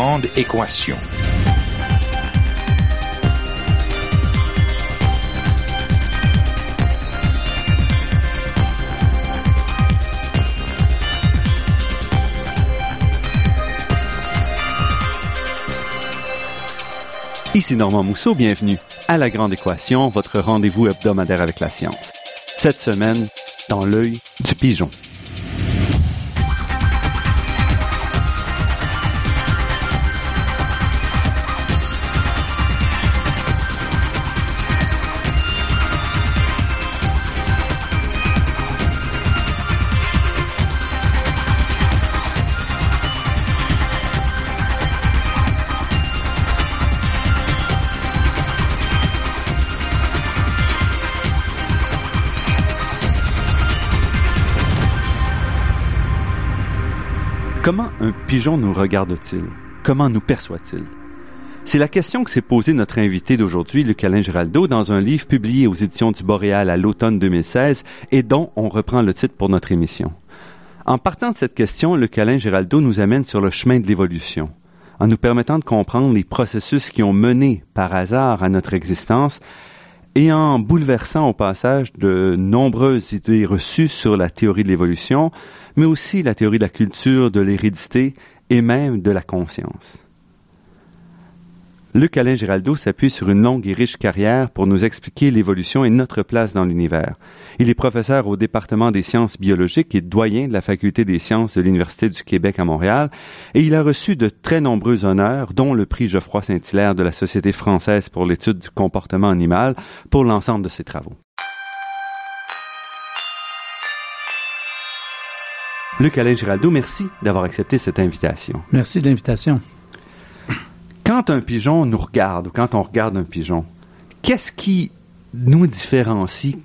Grande équation. Ici Normand Mousseau, bienvenue à La Grande Équation, votre rendez-vous hebdomadaire avec la science. Cette semaine, dans l'œil du pigeon. Nous regarde-t-il? Comment nous perçoit-il? C'est la question que s'est posée notre invité d'aujourd'hui, Luc-Alain Giraldo, dans un livre publié aux éditions du Boréal à l'automne 2016 et dont on reprend le titre pour notre émission. En partant de cette question, Luc-Alain Giraldo nous amène sur le chemin de l'évolution, en nous permettant de comprendre les processus qui ont mené par hasard à notre existence et en bouleversant au passage de nombreuses idées reçues sur la théorie de l'évolution, mais aussi la théorie de la culture, de l'hérédité et même de la conscience. Luc Alain Giraldo s'appuie sur une longue et riche carrière pour nous expliquer l'évolution et notre place dans l'univers. Il est professeur au département des sciences biologiques et doyen de la faculté des sciences de l'Université du Québec à Montréal et il a reçu de très nombreux honneurs, dont le prix Geoffroy Saint-Hilaire de la Société française pour l'étude du comportement animal pour l'ensemble de ses travaux. Luc Alain Giraldo, merci d'avoir accepté cette invitation. Merci de l'invitation. Quand un pigeon nous regarde ou quand on regarde un pigeon, qu'est-ce qui nous différencie,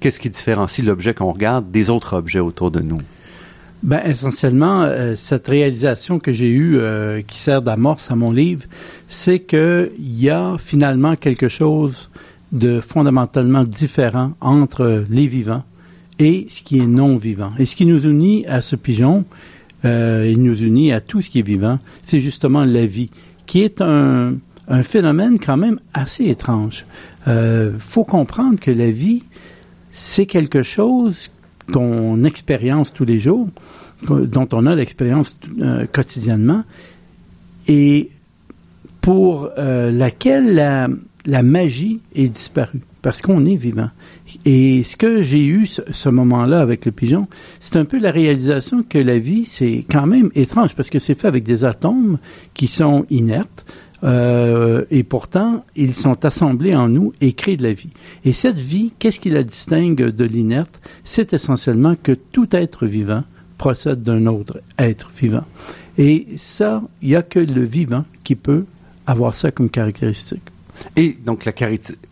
qu'est-ce qui différencie l'objet qu'on regarde des autres objets autour de nous? Ben, essentiellement, euh, cette réalisation que j'ai eue, euh, qui sert d'amorce à mon livre, c'est qu'il y a finalement quelque chose de fondamentalement différent entre les vivants et ce qui est non vivant. Et ce qui nous unit à ce pigeon, euh, il nous unit à tout ce qui est vivant, c'est justement la vie, qui est un, phénomène quand même assez étrange. Euh, faut comprendre que la vie, c'est quelque chose qu'on expérience tous les jours, dont on a l'expérience euh, quotidiennement, et pour euh, laquelle la, la magie est disparue, parce qu'on est vivant. Et ce que j'ai eu ce, moment-là avec le pigeon, c'est un peu la réalisation que la vie, c'est quand même étrange parce que c'est fait avec des atomes qui sont inertes. Euh, et pourtant, ils sont assemblés en nous et créent de la vie. Et cette vie, qu'est-ce qui la distingue de l'inerte? C'est essentiellement que tout être vivant procède d'un autre être vivant. Et ça, il n'y a que le vivant qui peut avoir ça comme caractéristique. Et donc, la,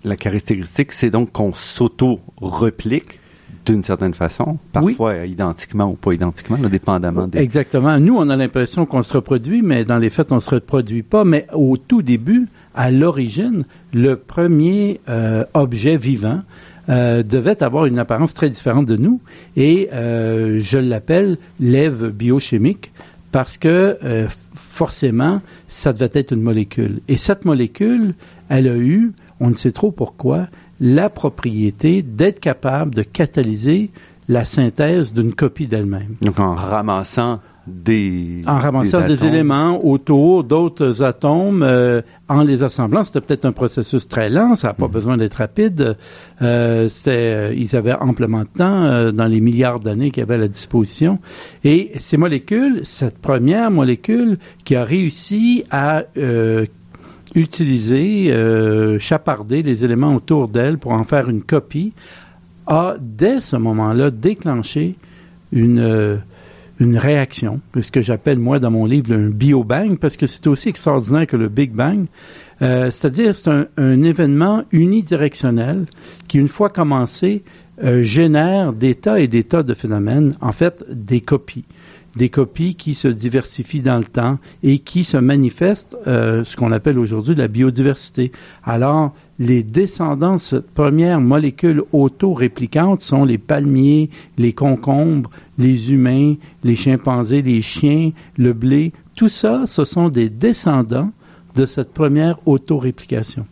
la caractéristique, c'est donc qu'on s'auto-replique d'une certaine façon, parfois oui. identiquement ou pas identiquement, là, dépendamment des... Exactement. Nous, on a l'impression qu'on se reproduit, mais dans les faits, on se reproduit pas. Mais au tout début, à l'origine, le premier euh, objet vivant euh, devait avoir une apparence très différente de nous, et euh, je l'appelle l'ève biochimique parce que euh, forcément, ça devait être une molécule. Et cette molécule, elle a eu, on ne sait trop pourquoi, la propriété d'être capable de catalyser la synthèse d'une copie d'elle-même. Donc en ramassant des en ramassant des, des éléments autour d'autres atomes euh, en les assemblant c'était peut-être un processus très lent ça n'a pas mmh. besoin d'être rapide euh, c'était euh, ils avaient amplement de temps euh, dans les milliards d'années qu'ils avaient à la disposition et ces molécules cette première molécule qui a réussi à euh, utiliser, euh, chaparder les éléments autour d'elle pour en faire une copie, a dès ce moment-là déclenché une, euh, une réaction, ce que j'appelle moi dans mon livre un bio-bang, parce que c'est aussi extraordinaire que le Big Bang. Euh, C'est-à-dire c'est un, un, événement unidirectionnel qui, une fois commencé, euh, génère des tas et des tas de phénomènes, en fait des copies des copies qui se diversifient dans le temps et qui se manifestent, euh, ce qu'on appelle aujourd'hui la biodiversité. Alors, les descendants de cette première molécule auto-réplicante sont les palmiers, les concombres, les humains, les chimpanzés, les chiens, le blé, tout ça, ce sont des descendants de cette première autoréplication.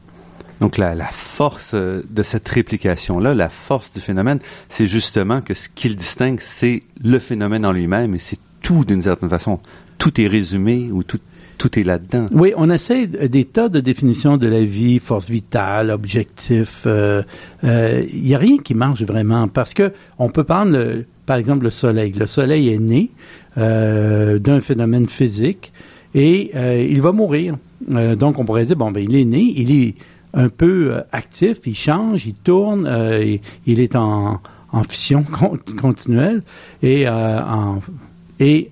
Donc la, force euh, de cette réplication-là, la force du phénomène, c'est justement que ce qui le distingue, c'est le phénomène en lui-même et c'est tout d'une certaine façon. Tout est résumé ou tout, tout est là-dedans. Oui, on essaie des tas de définitions de la vie, force vitale, objectif. Il euh, euh, y a rien qui marche vraiment parce que on peut prendre, par exemple, le soleil. Le soleil est né euh, d'un phénomène physique et il va mourir. donc, on pourrait dire, bon, ben, il est né, il est un peu actif, il change, il tourne, il est en, en fission continuelle et en et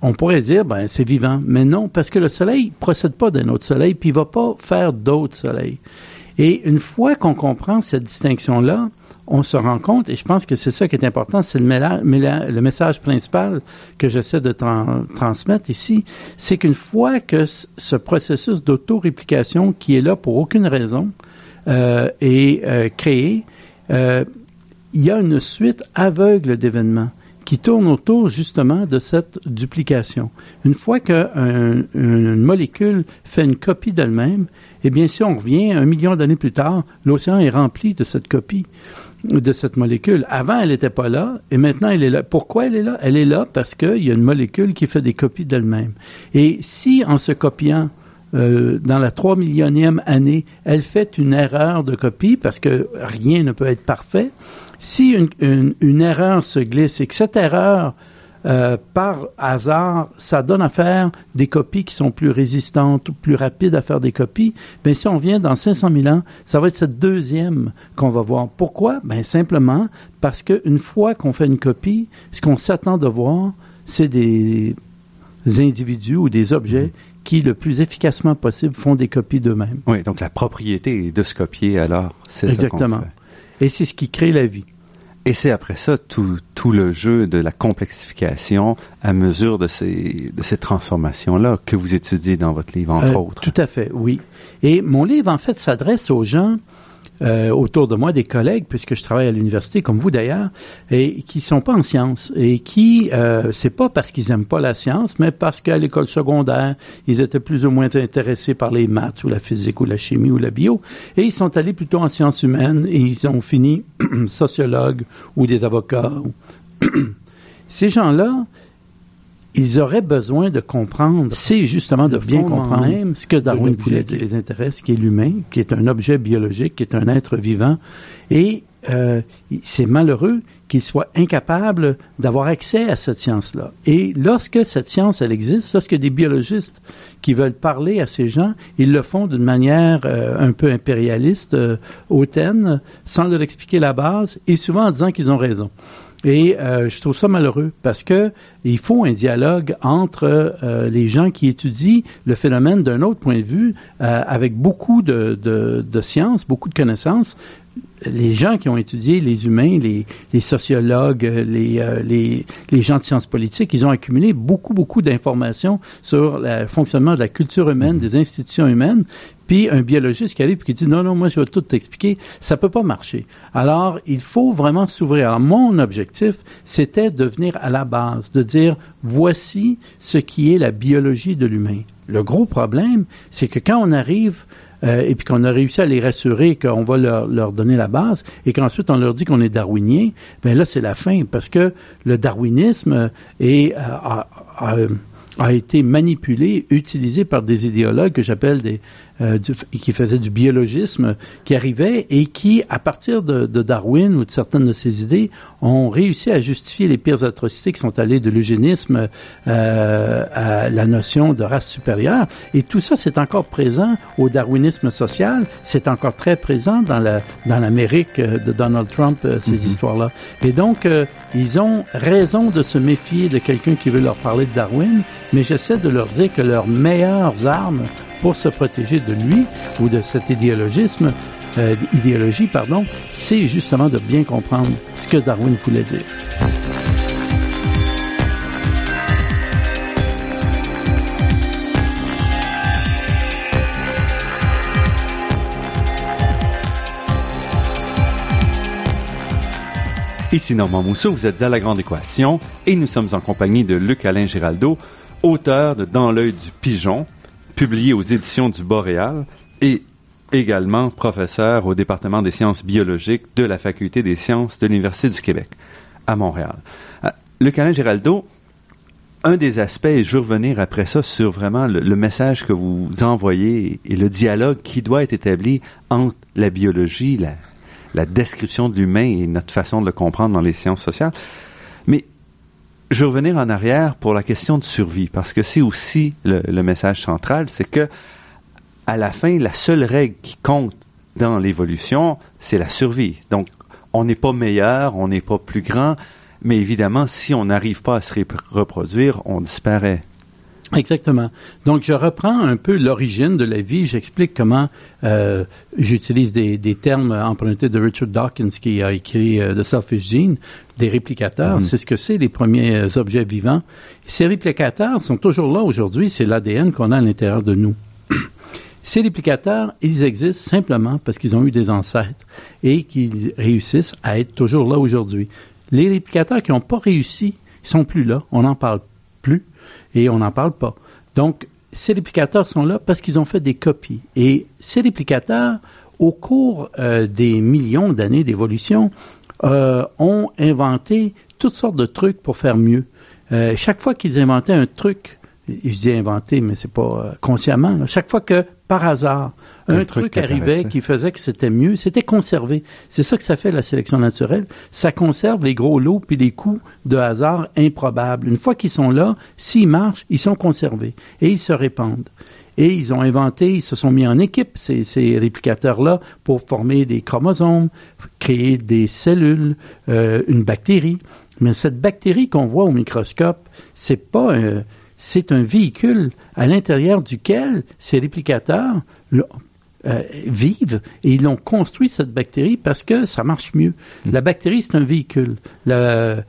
on pourrait dire, ben, c'est vivant. Mais non, parce que le soleil procède pas d'un autre soleil, puis il va pas faire d'autres soleils. Et une fois qu'on comprend cette distinction-là, on se rend compte, et je pense que c'est ça qui est important, c'est le, message principal que j'essaie de transmettre ici, c'est qu'une fois que ce processus d'auto-réplication qui est là pour aucune raison euh, est euh, créé, euh, il y a une suite aveugle d'événements qui tourne autour justement de cette duplication. Une fois qu'une molécule fait une copie d'elle-même, eh bien, si on revient un million d'années plus tard, l'océan est rempli de cette copie de cette molécule. Avant, elle n'était pas là, et maintenant, elle est là. Pourquoi elle est là? Elle est là parce qu'il y a une molécule qui fait des copies d'elle-même. Et si, en se copiant, euh, dans la trois millionième année, elle fait une erreur de copie parce que rien ne peut être parfait, si une, une, erreur se glisse et que cette erreur, euh, par hasard, ça donne à faire des copies qui sont plus résistantes ou plus rapides à faire des copies, ben si on vient dans 500 000 ans, ça va être cette deuxième qu'on va voir. Pourquoi? Ben simplement parce qu'une fois qu'on fait une copie, ce qu'on s'attend de voir, c'est des individus ou des objets qui, le plus efficacement possible, font des copies d'eux-mêmes. Oui, donc la propriété de se copier, alors, c'est Exactement. Et c'est ce qui crée la vie. Et c'est après ça tout, tout le jeu de la complexification à mesure de ces, de ces transformations-là que vous étudiez dans votre livre, entre euh, autres. Tout à fait, oui. Et mon livre, en fait, s'adresse aux gens euh, autour de moi des collègues, puisque je travaille à l'université, comme vous d'ailleurs, et qui sont pas en sciences et qui, euh, c'est pas parce qu'ils aiment pas la science, mais parce qu'à l'école secondaire, ils étaient plus ou moins intéressés par les maths ou la physique ou la chimie ou la bio, et ils sont allés plutôt en sciences humaines et ils ont fini sociologues ou des avocats. Ces gens-là, ils auraient besoin de comprendre, c'est justement de bien comprendre même ce que Darwin voulait qui les intéresse, qui est l'humain, qui est un objet biologique, qui est un être vivant. Et euh, c'est malheureux qu'ils soient incapables d'avoir accès à cette science-là. Et lorsque cette science, elle existe, lorsque des biologistes qui veulent parler à ces gens, ils le font d'une manière euh, un peu impérialiste, euh, hautaine, sans leur expliquer la base, et souvent en disant qu'ils ont raison. Et euh, je trouve ça malheureux parce que il faut un dialogue entre euh, les gens qui étudient le phénomène d'un autre point de vue, euh, avec beaucoup de, de, de sciences, beaucoup de connaissances, les gens qui ont étudié les humains, les, les sociologues, les, les, les, gens de sciences politiques, ils ont accumulé beaucoup, beaucoup d'informations sur le fonctionnement de la culture humaine, des institutions humaines, puis un biologiste qui arrive et qui dit non, non, moi je vais tout t'expliquer, ça peut pas marcher. Alors, il faut vraiment s'ouvrir. Alors, mon objectif, c'était de venir à la base, de dire voici ce qui est la biologie de l'humain. Le gros problème, c'est que quand on arrive euh, et puis qu'on a réussi à les rassurer qu'on va leur, donner la base et qu'ensuite on leur dit qu'on est darwinien, ben là c'est la fin parce que le darwinisme euh, a été manipulé, utilisé par des idéologues que j'appelle des euh, qui faisaient du biologisme, qui arrivaient et qui, à partir de, de, Darwin ou de certaines de ses idées, ont réussi à justifier les pires atrocités qui sont allées de l'eugénisme euh, à la notion de race supérieure. Et tout ça, c'est encore présent au darwinisme social. C'est encore très présent dans la dans l'Amérique de Donald Trump, euh, ces mm-hmm. histoires-là. Et donc, euh, ils ont raison de se méfier de quelqu'un qui veut leur parler de Darwin, mais j'essaie de leur dire que leurs meilleures armes pour se protéger de lui ou de cet idéologisme, euh, idéologie, pardon, c'est justement de bien comprendre ce que Darwin voulait dire. Ici Normand Mousseau, vous êtes à La Grande Équation et nous sommes en compagnie de Luc-Alain Giraldo auteur de Dans l'œil du pigeon, publié aux éditions du Boréal, et également professeur au département des sciences biologiques de la Faculté des sciences de l'Université du Québec à Montréal. Euh, Luc Alain Géraldo, un des aspects, et je veux revenir après ça sur vraiment le, le, message que vous envoyez et le dialogue qui doit être établi entre la biologie, la description de l'humain et notre façon de le comprendre dans les sciences sociales. Je veux revenir en arrière pour la question de survie, parce que c'est aussi le, le, message central, c'est que à la fin, la seule règle qui compte dans l'évolution, c'est la survie. Donc, on n'est pas meilleur, on n'est pas plus grand, mais évidemment, si on n'arrive pas à se reproduire, on disparaît. Exactement. Donc, je reprends un peu l'origine de la vie. J'explique comment euh, j'utilise des, des, termes empruntés de Richard Dawkins qui a écrit euh, The Selfish Gene, des réplicateurs. Mm -hmm. C'est ce que c'est, les premiers euh, objets vivants. Ces réplicateurs sont toujours là aujourd'hui. C'est l'ADN qu'on a à l'intérieur de nous. Ces réplicateurs, ils existent simplement parce qu'ils ont eu des ancêtres et qu'ils réussissent à être toujours là aujourd'hui. Les réplicateurs qui n'ont pas réussi, ils sont plus là. On n'en parle et on n'en parle pas. Donc, ces réplicateurs sont là parce qu'ils ont fait des copies. Et ces réplicateurs, au cours euh, des millions d'années d'évolution, euh, ont inventé toutes sortes de trucs pour faire mieux. Euh, chaque fois qu'ils inventaient un truc, je dis inventé, mais c'est pas euh, consciemment. Chaque fois que, par hasard, un, un truc, truc arrivait qui faisait que c'était mieux, c'était conservé. C'est ça que ça fait la sélection naturelle. Ça conserve les gros lots puis les coups de hasard improbables. Une fois qu'ils sont là, s'ils marchent, ils sont conservés et ils se répandent. Et ils ont inventé, ils se sont mis en équipe, ces, ces réplicateurs-là, pour former des chromosomes, créer des cellules, euh, une bactérie. Mais cette bactérie qu'on voit au microscope, c'est pas un, c'est un véhicule à l'intérieur duquel ces réplicateurs euh, vivent et ils ont construit cette bactérie parce que ça marche mieux. Mmh. La bactérie, c'est un véhicule. La,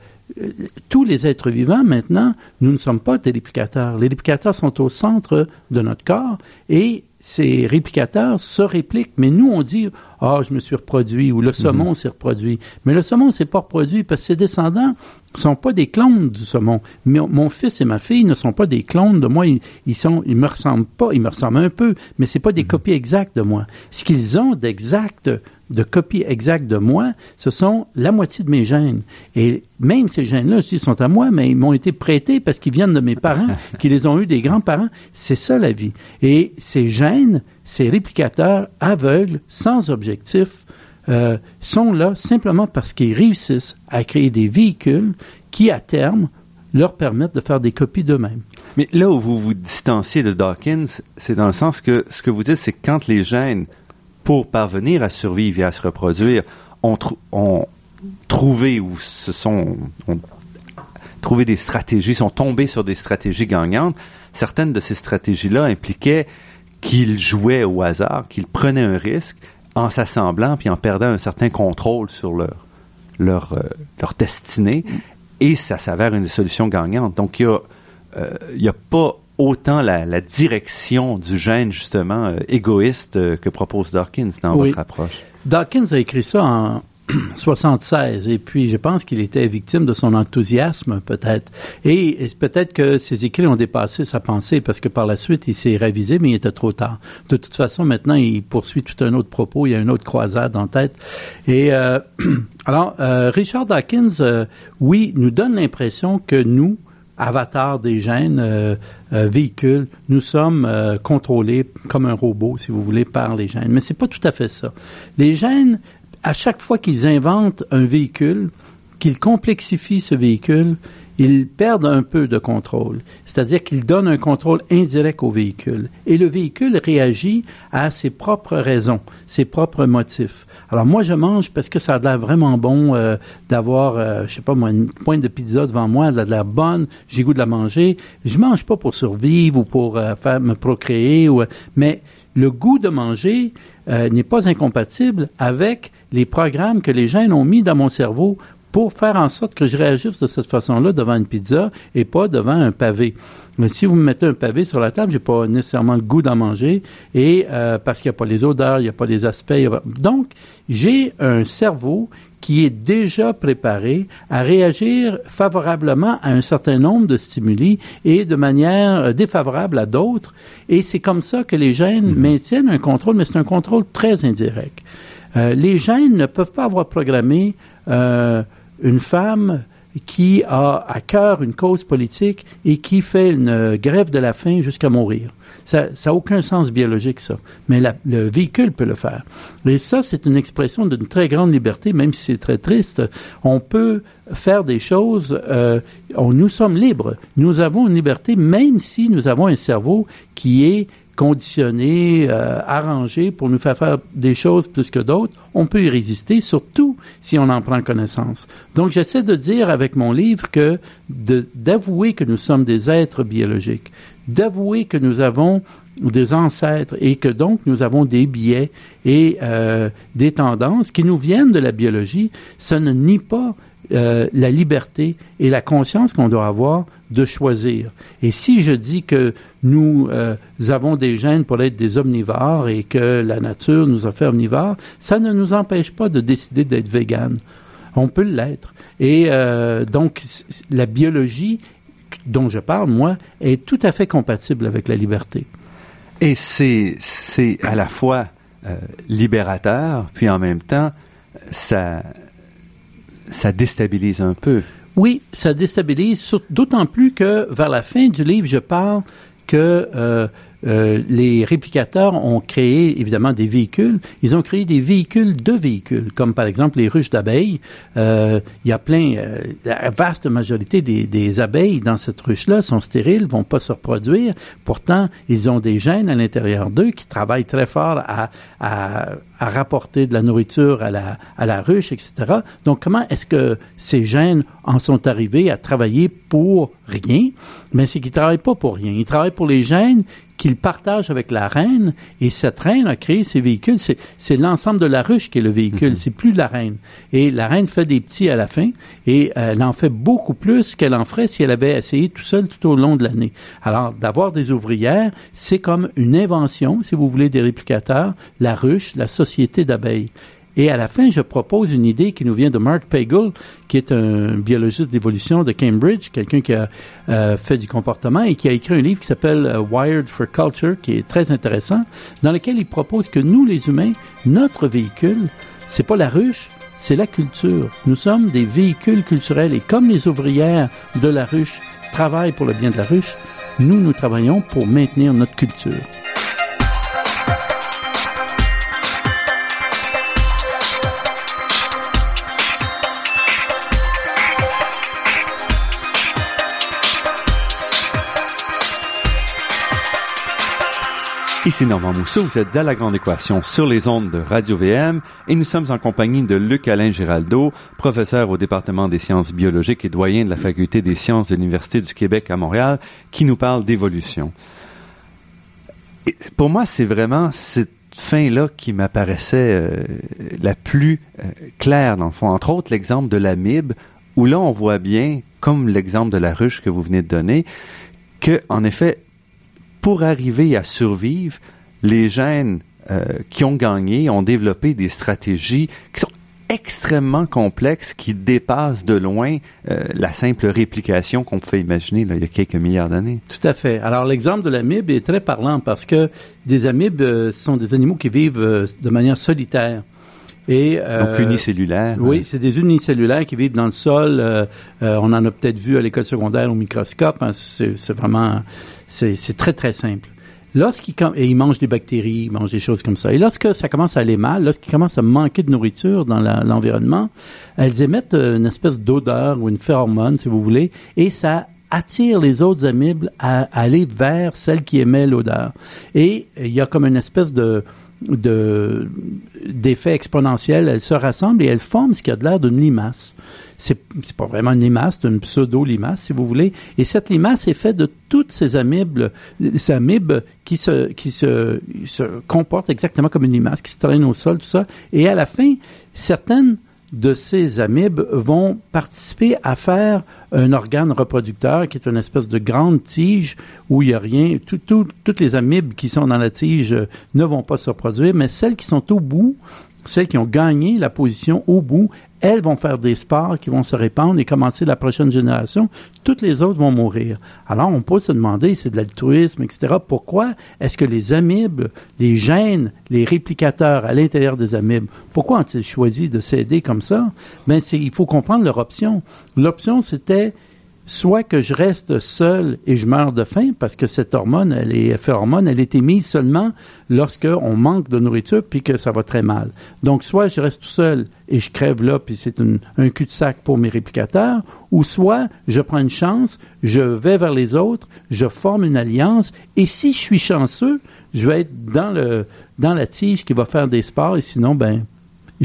tous les êtres vivants, maintenant, nous ne sommes pas des réplicateurs. Les réplicateurs sont au centre de notre corps et ces réplicateurs se répliquent. Mais nous, on dit, ah, oh, je me suis reproduit ou le saumon mm -hmm. s'est reproduit. Mais le saumon s'est pas reproduit parce que ses descendants sont pas des clones du saumon. Mais mon fils et ma fille ne sont pas des clones de moi. Ils, ils sont, ils me ressemblent pas. Ils me ressemblent un peu, mais c'est pas des mm -hmm. copies exactes de moi. Ce qu'ils ont d'exact de copies exactes de moi, ce sont la moitié de mes gènes. Et même ces gènes-là, je dis, sont à moi, mais ils m'ont été prêtés parce qu'ils viennent de mes parents, qui les ont eus des grands-parents. C'est ça la vie. Et ces gènes, ces réplicateurs aveugles, sans objectif, euh, sont là simplement parce qu'ils réussissent à créer des véhicules qui, à terme, leur permettent de faire des copies d'eux-mêmes. Mais là où vous vous distanciez de Dawkins, c'est dans le sens que ce que vous dites, c'est que quand les gènes pour parvenir à survivre et à se reproduire, ont, tr ont trouvé ou se sont ont trouvé des stratégies, sont tombés sur des stratégies gagnantes. Certaines de ces stratégies-là impliquaient qu'ils jouaient au hasard, qu'ils prenaient un risque en s'assemblant puis en perdant un certain contrôle sur leur leur euh, leur destinée et ça s'avère une solution gagnante. Donc il y a euh, a pas autant la, la, direction du gène, justement, euh, égoïste euh, que propose Dawkins dans oui. votre approche? Dawkins a écrit ça en 76 et puis je pense qu'il était victime de son enthousiasme peut-être et, et peut-être que ses écrits ont dépassé sa pensée parce que par la suite il s'est révisé mais il était trop tard. De toute façon maintenant il poursuit tout un autre propos, il y a une autre croisade en tête et euh, alors Richard Dawkins oui nous donne l'impression que nous avatar des gènes, euh, euh, véhicules. Nous sommes euh, contrôlés comme un robot, si vous voulez, par les gènes. Mais c'est pas tout à fait ça. Les gènes, à chaque fois qu'ils inventent un véhicule, qu'ils complexifient ce véhicule, ils perdent un peu de contrôle. C'est-à-dire qu'ils donnent un contrôle indirect au véhicule. Et le véhicule réagit à ses propres raisons, ses propres motifs. Alors moi, je mange parce que ça a l'air vraiment bon euh, d'avoir, euh, je sais pas moi, une pointe de pizza devant moi, elle a l'air bonne, j'ai goût de la manger. Je mange pas pour survivre ou pour euh, faire me procréer, mais le goût de manger euh, n'est pas incompatible avec les programmes que les gènes ont mis dans mon cerveau pour faire en sorte que je réagisse de cette façon-là devant une pizza et pas devant un pavé. Mais si vous me mettez un pavé sur la table, j'ai pas nécessairement le goût d'en manger et euh, parce qu'il n'y a pas les odeurs, il n'y a pas les aspects. Donc, j'ai un cerveau qui est déjà préparé à réagir favorablement à un certain nombre de stimuli et de manière euh, défavorable à d'autres. Et c'est comme ça que les gènes mhm. maintiennent un contrôle, mais c'est un contrôle très indirect. Euh, les gènes ne peuvent pas avoir programmé euh, une femme qui a à cœur une cause politique et qui fait une grève de la faim jusqu'à mourir. Ça n'a aucun sens biologique, ça. Mais le véhicule peut le faire. Et ça, c'est une expression d'une très grande liberté, même si c'est très triste. On peut faire des choses, euh, nous sommes libres. Nous avons une liberté, même si nous avons un cerveau qui est conditionné, euh, arrangé pour nous faire faire des choses plus que d'autres, on peut y résister, surtout si on en prend connaissance. Donc, j'essaie de dire avec mon livre que d'avouer que nous sommes des êtres biologiques, d'avouer que nous avons des ancêtres et que donc nous avons des biais et euh, des tendances qui nous viennent de la biologie, ça ne nie pas euh, la liberté et la conscience qu'on doit avoir de choisir. Et si je dis que nous euh, avons des gènes pour être des omnivores et que la nature nous a fait omnivores, ça ne nous empêche pas de décider d'être vegan. On peut l'être. Et euh, donc, la biologie dont je parle, moi, est tout à fait compatible avec la liberté. Et c'est, c'est à la fois libérateur, puis en même temps, ça, ça déstabilise un peu. Oui, ça déstabilise, d'autant plus que vers la fin du livre, je parle que euh, euh, les réplicateurs ont créé évidemment des véhicules. Ils ont créé des véhicules de véhicules, comme par exemple les ruches d'abeilles. Euh, il y a plein, euh, la vaste majorité des, des abeilles dans cette ruche-là sont stériles, vont pas se reproduire. Pourtant, ils ont des gènes à l'intérieur d'eux qui travaillent très fort à, à, à, rapporter de la nourriture à la, à la ruche, etc. Donc, comment est-ce que ces gènes en sont arrivés à travailler pour rien? Mais c'est qu'ils travaillent pas pour rien. Ils travaillent pour les gènes qu'il partage avec la reine. Et cette reine a créé ces véhicules. C'est l'ensemble de la ruche qui est le véhicule. Mhm. C'est plus la reine. Et la reine fait des petits à la fin. Et elle en fait beaucoup plus qu'elle en ferait si elle avait essayé tout seul tout au long de l'année. Alors, d'avoir des ouvrières, c'est comme une invention, si vous voulez, des réplicateurs, la ruche, la société d'abeilles. Et à la fin, je propose une idée qui nous vient de Mark Pagel, qui est un biologiste d'évolution de Cambridge, quelqu'un qui a euh, fait du comportement et qui a écrit un livre qui s'appelle euh, Wired for Culture, qui est très intéressant, dans lequel il propose que nous, les humains, notre véhicule, c'est pas la ruche, c'est la culture. Nous sommes des véhicules culturels et comme les ouvrières de la ruche travaillent pour le bien de la ruche, nous, nous travaillons pour maintenir notre culture. Ici Normand Mousseau, vous êtes à La Grande Équation sur les ondes de Radio-VM et nous sommes en compagnie de Luc-Alain Giraldo, professeur au département des sciences biologiques et doyen de la faculté des sciences de l'Université du Québec à Montréal, qui nous parle d'évolution. Pour moi, c'est vraiment cette fin-là qui m'apparaissait euh, la plus euh, claire, dans le fond. Entre autres, l'exemple de l'amibe, où là, on voit bien, comme l'exemple de la ruche que vous venez de donner, que, en effet, pour arriver à survivre, les gènes euh, qui ont gagné ont développé des stratégies qui sont extrêmement complexes, qui dépassent de loin euh, la simple réplication qu'on pouvait imaginer là, il y a quelques milliards d'années. Tout à fait. Alors l'exemple de l'amibe est très parlant parce que des amibes euh, sont des animaux qui vivent de manière solitaire. Et, Donc unicellulaires. Oui, c'est des unicellulaires qui vivent dans le sol. on en a peut-être vu à l'école secondaire au microscope. Hein, c'est vraiment c'est très, très simple. Lorsqu'ils et ils mangent des bactéries, ils mangent des choses comme ça. Et lorsque ça commence à aller mal, lorsqu'ils commencent à manquer de nourriture dans l'environnement, elles émettent euh, une espèce d'odeur ou une phéromone, si vous voulez, et ça attire les autres amibes à, aller vers celle qui émet l'odeur. Et il y a comme une espèce de de d'effet exponentiel, elles se rassemblent et elles forment ce qui a de l'air d'une limace c'est pas vraiment une limace, c'est une pseudo-limace, si vous voulez. Et cette limace est faite de toutes ces amibes, ces amibes qui se, qui se, comportent exactement comme une limace, qui se traînent au sol, tout ça. Et à la fin, certaines de ces amibes vont participer à faire un organe reproducteur qui est une espèce de grande tige où il n'y a rien. toutes les amibes qui sont dans la tige ne vont pas se reproduire, mais celles qui sont au bout, celles qui ont gagné la position au bout, elles vont faire des spores qui vont se répandre et commencer la prochaine génération. Toutes les autres vont mourir. Alors, on peut se demander, c'est de l'altruisme, etc. Pourquoi est-ce que les amibes, les gènes, les réplicateurs à l'intérieur des amibes, pourquoi ont-ils choisi de s'aider comme ça? Ben, il faut comprendre leur option. L'option, c'était soit que je reste seul et je meurs de faim parce que cette hormone, elle est hormone, elle est émise seulement lorsque on manque de nourriture puis que ça va très mal. Donc soit je reste tout seul et je crève là puis c'est un cul-de-sac pour mes réplicateurs, ou soit je prends une chance, je vais vers les autres, je forme une alliance et si je suis chanceux, je vais être dans le dans la tige qui va faire des sports et sinon ben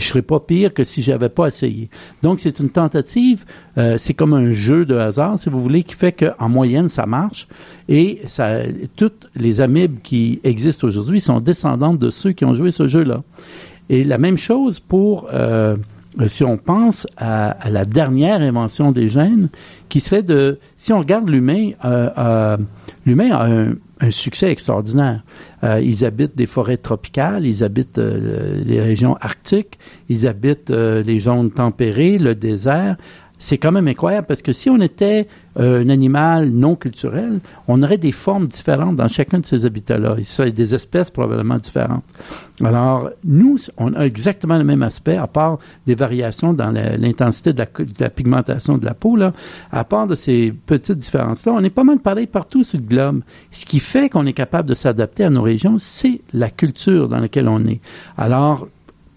je serais pas pire que si j'avais pas essayé. Donc c'est une tentative, euh, c'est comme un jeu de hasard, si vous voulez, qui fait qu'en moyenne ça marche et ça, toutes les amibes qui existent aujourd'hui sont descendantes de ceux qui ont joué ce jeu-là. Et la même chose pour euh, si on pense à, la dernière invention des gènes, qui serait de, si on regarde l'humain, euh, euh l'humain a un, succès extraordinaire. Euh, ils habitent des forêts tropicales, ils habitent euh, les régions arctiques, ils habitent euh, les zones tempérées, le désert c'est quand même incroyable parce que si on était euh, un animal non culturel, on aurait des formes différentes dans chacun de ces habitats-là. Il serait des espèces probablement différentes. Alors, nous, on a exactement le même aspect, à part des variations dans l'intensité de, la, pigmentation de la peau, là, à part de ces petites différences-là, on est pas mal pareil partout sur le globe. Ce qui fait qu'on est capable de s'adapter à nos régions, c'est la culture dans laquelle on est. Alors,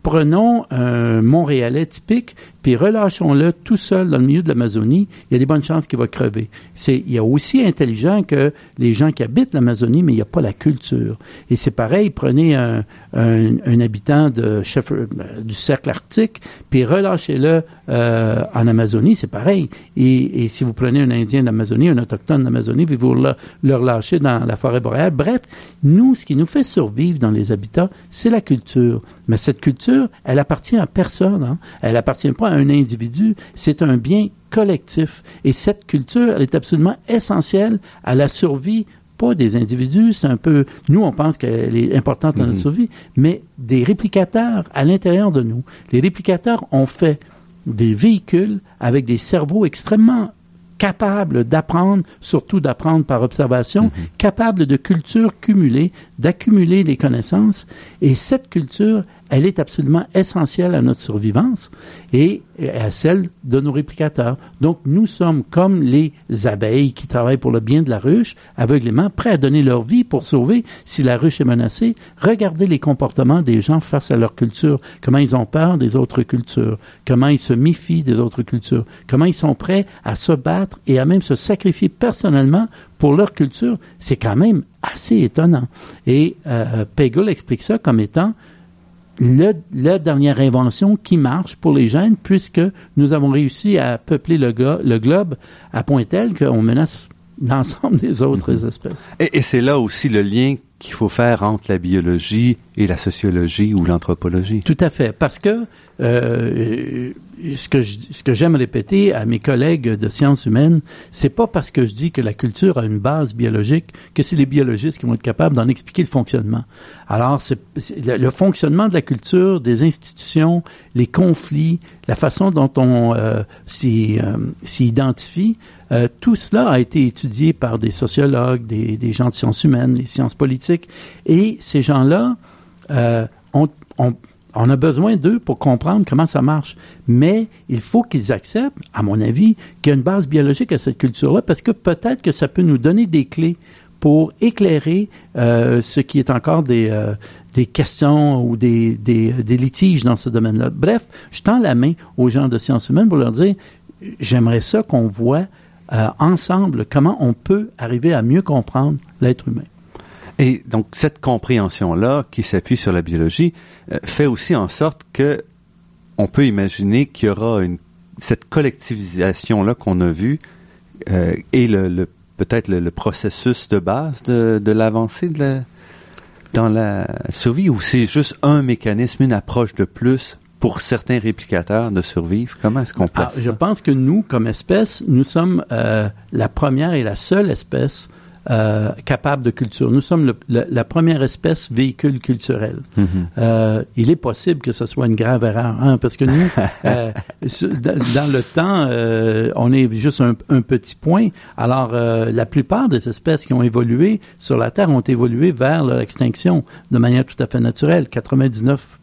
prenons un Montréalais typique, puis relâchons-le tout seul dans le milieu de l'Amazonie, il y a des bonnes chances qu'il va crever. C'est, il y a aussi intelligent que les gens qui habitent l'Amazonie, mais il n'y a pas la culture. Et c'est pareil, prenez un, un, habitant du cercle arctique, puis relâchez-le euh, en Amazonie, c'est pareil. Et, et, si vous prenez un Indien d'Amazonie, un autochtone d'Amazonie, puis vous le, le relâchez dans la forêt boréale, bref, nous, ce qui nous fait survivre dans les habitats, c'est la culture. Mais cette culture, elle appartient à personne. Hein? Elle appartient pas à un individu. C'est un bien collectif. Et cette culture, elle est absolument essentielle à la survie pas des individus, c'est un peu, nous on pense qu'elle est importante dans notre mhm. survie, mais des réplicateurs à l'intérieur de nous. Les réplicateurs ont fait des véhicules avec des cerveaux extrêmement capables d'apprendre, surtout d'apprendre par observation, mhm. capables de culture cumulée, d'accumuler les connaissances. Et cette culture, elle est absolument essentielle à notre survivance et à celle de nos réplicateurs. Donc, nous sommes comme les abeilles qui travaillent pour le bien de la ruche, aveuglément prêts à donner leur vie pour sauver si la ruche est menacée. Regardez les comportements des gens face à leur culture, comment ils ont peur des autres cultures, comment ils se méfient des autres cultures, comment ils sont prêts à se battre et à même se sacrifier personnellement pour leur culture. C'est quand même assez étonnant. Et euh, Pegel explique ça comme étant le, la dernière invention qui marche pour les gènes, puisque nous avons réussi à peupler le, le globe à point tel qu'on menace l'ensemble des autres mhm. espèces. Et, et c'est là aussi le lien qu'il faut faire entre la biologie et la sociologie ou l'anthropologie. Tout à fait, parce que euh, ce que ce que j'aime répéter à mes collègues de sciences humaines, c'est pas parce que je dis que la culture a une base biologique que c'est les biologistes qui vont être capables d'en expliquer le fonctionnement. Alors, c'est le, fonctionnement de la culture, des institutions, les conflits, la façon dont on euh, s'y euh, identifie, euh, tout cela a été étudié par des sociologues, des, gens de sciences humaines, des sciences politiques, et ces gens-là, euh, on, a besoin d'eux pour comprendre comment ça marche. Mais il faut qu'ils acceptent, à mon avis, qu'il y a une base biologique à cette culture-là, parce que peut-être que ça peut nous donner des clés pour éclairer euh, ce qui est encore des, euh, des questions ou des, des, des litiges dans ce domaine-là. Bref, je tends la main aux gens de sciences humaines pour leur dire, j'aimerais ça qu'on voit euh, ensemble comment on peut arriver à mieux comprendre l'être humain. Et donc cette compréhension-là, qui s'appuie sur la biologie, euh, fait aussi en sorte que on peut imaginer qu'il y aura une cette collectivisation-là qu'on a vue euh, et le, peut-être le, processus de base de, de l'avancée de dans la survie, ou c'est juste un mécanisme, une approche de plus pour certains réplicateurs de survivre? Comment est-ce qu'on place Je pense que nous, comme espèce, nous sommes euh, la première et la seule espèce euh, capable de culture. Nous sommes le, la première espèce véhicule culturel. Mhm. Euh, il est possible que ce soit une grave erreur, hein, parce que nous, euh, dans le temps, on est juste un, un petit point. Alors, la plupart des espèces qui ont évolué sur la Terre ont évolué vers l'extinction de manière tout à fait naturelle. 99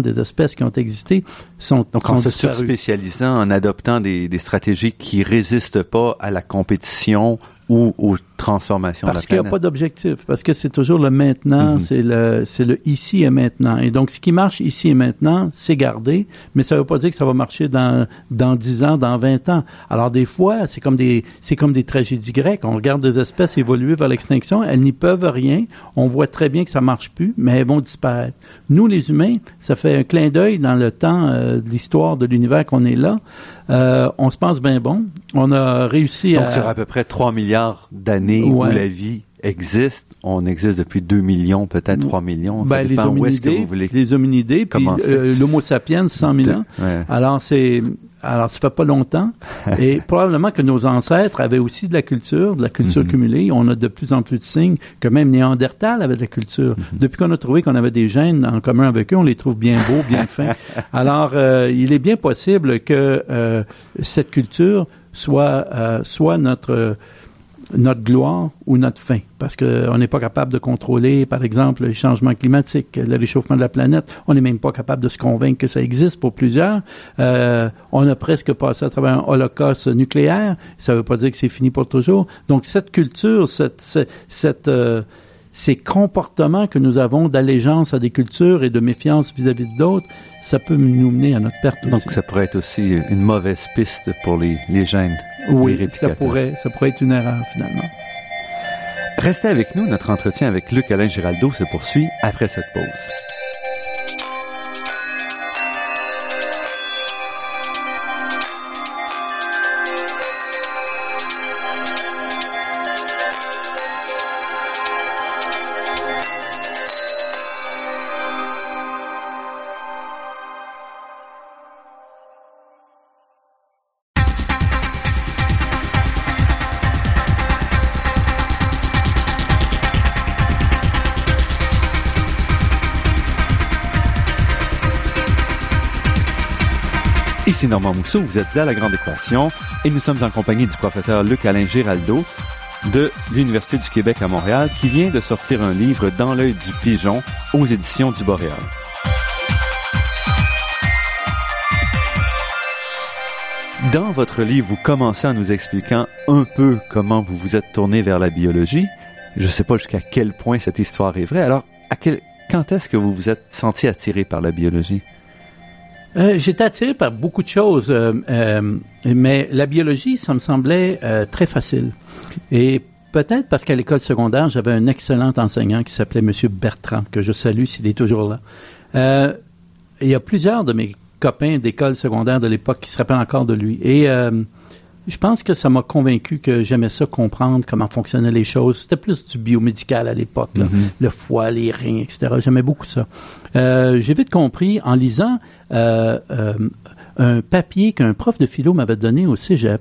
des espèces qui ont existé sont Donc, sont en se disparues. surspécialisant, en adoptant des, des stratégies qui résistent pas à la compétition ou aux transformations Parce de qu'il la n'y a pas d'objectif, parce que c'est toujours le maintenant, Mhm. c'est le c'est le ici et maintenant. Et donc, ce qui marche ici et maintenant, c'est gardé, mais ça ne veut pas dire que ça va marcher dans dans 10 ans, dans 20 ans. Alors, des fois, c'est comme des c'est comme des tragédies grecques. On regarde des espèces évoluer vers l'extinction, elles n'y peuvent rien. On voit très bien que ça marche plus, mais elles vont disparaître. Nous, les humains, ça fait un clin d'œil dans le temps euh, de l'histoire de l'univers qu'on est là. Euh, on se pense bien bon. On a réussi Donc, à... sur à peu près 3 milliards d'années Ouais. où la vie existe, on existe depuis 2 millions, peut-être 3 millions. Ça Ben, les où est-ce que hominidés, vous voulez les hominidés, puis euh, l'Homo sapiens, 100 000 ans. Ouais. Alors, c'est, alors, ça fait pas longtemps. et probablement que nos ancêtres avaient aussi de la culture, de la culture Mhm. cumulée. On a de plus en plus de signes que même Néandertal avait de la culture. Mhm. Depuis qu'on a trouvé qu'on avait des gènes en commun avec eux, on les trouve bien beaux, bien fins. Alors, euh, il est bien possible que euh, cette culture soit, euh, soit notre notre gloire ou notre fin, parce qu'on n'est pas capable de contrôler, par exemple, les changements climatiques, le réchauffement de la planète. On n'est même pas capable de se convaincre que ça existe pour plusieurs. Euh, on a presque passé à travers un holocauste nucléaire. Ça ne veut pas dire que c'est fini pour toujours. Donc cette culture, cette, cette, euh, ces comportements que nous avons d'allégeance à des cultures et de méfiance vis-à-vis d'autres, ça peut nous mener à notre perte Donc, aussi. ça pourrait être aussi une mauvaise piste pour les, les gènes. les oui, ça réplicateurs. pourrait, ça pourrait être une erreur finalement. Restez avec nous, notre entretien avec Luc Alain Giraldo se poursuit après cette pause. Vous êtes à La Grande Équation et nous sommes en compagnie du professeur Luc Alain Giraldo de l'Université du Québec à Montréal qui vient de sortir un livre Dans l'œil du pigeon aux éditions du Boréal. Dans votre livre, vous commencez en nous expliquant un peu comment vous vous êtes tourné vers la biologie. Je ne sais pas jusqu'à quel point cette histoire est vraie. Alors, à quel, quand est-ce que vous vous êtes senti attiré par la biologie? Euh, J'étais attiré par beaucoup de choses, euh, euh, mais la biologie, ça me semblait très facile. Et peut-être parce qu'à l'école secondaire, j'avais un excellent enseignant qui s'appelait Monsieur Bertrand, que je salue s'il est toujours là. Il y a plusieurs de mes copains d'école secondaire de l'époque qui se rappellent encore de lui. Je pense que ça m'a convaincu que j'aimais ça comprendre comment fonctionnaient les choses. C'était plus du biomédical à l'époque. Mhm. le foie, les reins, etc. J'aimais beaucoup ça. Euh, J'ai vite compris en lisant euh, euh, un papier qu'un prof de philo m'avait donné au cégep,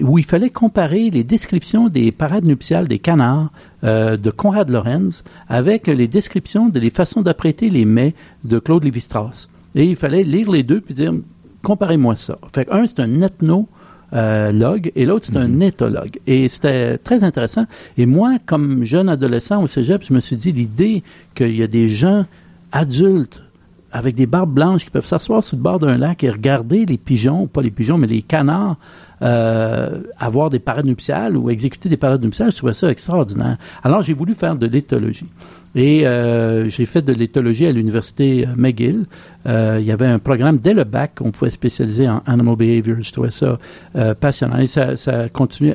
où il fallait comparer les descriptions des parades nuptiales des canards de Conrad Lorenz avec les descriptions de les façons d'apprêter les mets de Claude Lévi-Strauss. Et il fallait lire les deux puis dire comparez-moi ça. Fait que un c'est un ethno euh, log et l'autre c'est un éthologue. Et c'était très intéressant. Et moi, comme jeune adolescent au cégep, je me suis dit l'idée qu'il y a des gens adultes avec des barbes blanches qui peuvent s'asseoir sur le bord d'un lac et regarder les pigeons, pas les pigeons, mais les canards, euh, avoir des parades nuptiales ou exécuter des parades nuptiales, je trouvais ça extraordinaire. Alors j'ai voulu faire de l'éthologie. Et euh, j'ai fait de l'éthologie à l'université euh, McGill. Euh, il y avait un programme dès le bac qu'on pouvait spécialiser en animal behavior. Je trouvais ça passionnant. Et ça, ça continue.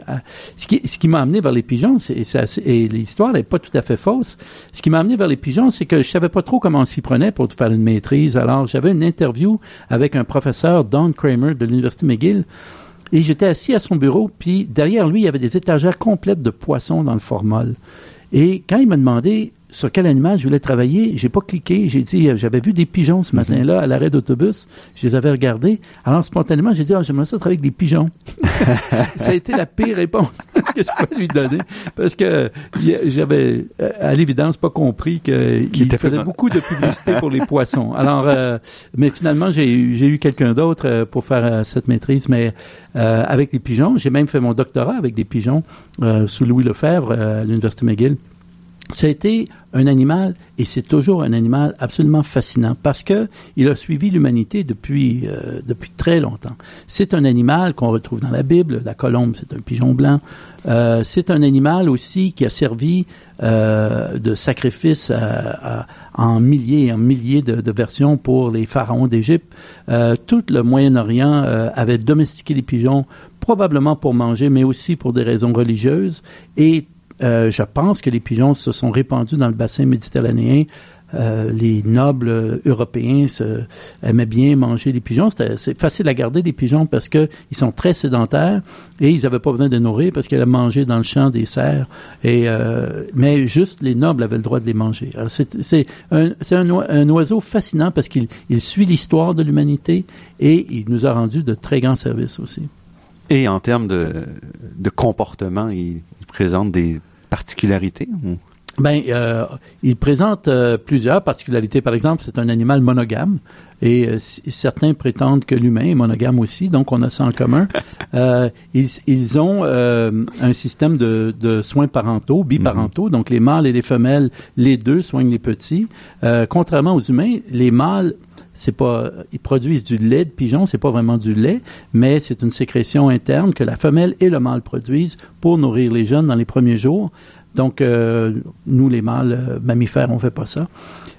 Ce qui, m'a amené vers les pigeons, et l'histoire n'est pas tout à fait fausse. Ce qui m'a amené vers les pigeons, c'est que je savais pas trop comment on s'y prenait pour faire une maîtrise. Alors j'avais une interview avec un professeur, Don Kramer, de l'université McGill. Et j'étais assis à son bureau, puis derrière lui, il y avait des étagères complètes de poissons dans le formol. Et quand il m'a demandé sur quel animal je voulais travailler. J'ai pas cliqué. J'ai dit, euh, j'avais vu des pigeons ce mhm. matin-là à l'arrêt d'autobus. Je les avais regardés. Alors, spontanément, j'ai dit, ah, j'aimerais ça travailler avec des pigeons. ça a été la pire réponse que je pouvais lui donner parce que j'avais, euh, à l'évidence, pas compris qu'il faisait beaucoup de publicité pour les poissons. Alors, euh, mais finalement, j'ai eu quelqu'un d'autre pour faire cette maîtrise, mais avec les pigeons. J'ai même fait mon doctorat avec des pigeons sous Louis Lefebvre à l'Université McGill. Ça a été un animal, et c'est toujours un animal absolument fascinant, parce que il a suivi l'humanité depuis, euh, depuis très longtemps. C'est un animal qu'on retrouve dans la Bible, la colombe, c'est un pigeon blanc. Euh, c'est un animal aussi qui a servi euh, de sacrifice à, en milliers et en milliers de, de, versions pour les pharaons d'Égypte. tout le Moyen-Orient avait domestiqué les pigeons, probablement pour manger, mais aussi pour des raisons religieuses, et euh, je pense que les pigeons se sont répandus dans le bassin méditerranéen. Euh, les nobles européens se, aimaient bien manger des pigeons. C'est facile à garder des pigeons parce que ils sont très sédentaires et ils n'avaient pas besoin de nourrir parce qu'ils allaient manger dans le champ des cerfs. Euh, mais juste les nobles avaient le droit de les manger. C'est un, oiseau fascinant parce qu'il il suit l'histoire de l'humanité et il nous a rendu de très grands services aussi. Et en termes de, comportement, il présente des particularités Ben, euh, il présente euh, plusieurs particularités. Par exemple, c'est un animal monogame et euh, certains prétendent que l'humain est monogame aussi, donc on a ça en commun. ils, ils, ont un système de, de, soins parentaux, biparentaux, donc les mâles et les femelles, les deux soignent les petits. contrairement aux humains, les mâles c'est pas, ils produisent du lait de pigeon, c'est pas vraiment du lait, mais c'est une sécrétion interne que la femelle et le mâle produisent pour nourrir les jeunes dans les premiers jours. Donc, euh, nous, les mâles euh, mammifères, on fait pas ça.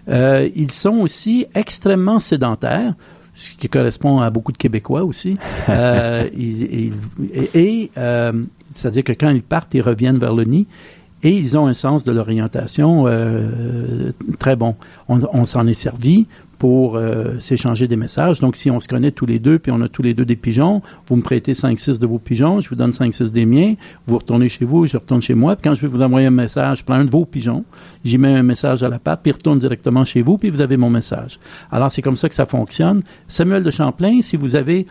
Euh, ils sont aussi extrêmement sédentaires, ce qui correspond à beaucoup de Québécois aussi. et c'est-à-dire que quand ils partent, ils reviennent vers le nid et ils ont un sens de l'orientation très bon. On, on s'en est servi pour euh, s'échanger des messages. Donc, si on se connaît tous les deux, puis on a tous les deux des pigeons, vous me prêtez 5-6 de vos pigeons, je vous donne 5-6 des miens, vous retournez chez vous, je retourne chez moi, puis quand je vais vous envoyer un message, je prends un de vos pigeons, j'y mets un message à la patte, puis retourne directement chez vous, puis vous avez mon message. Alors, c'est comme ça que ça fonctionne. Samuel de Champlain, si vous avez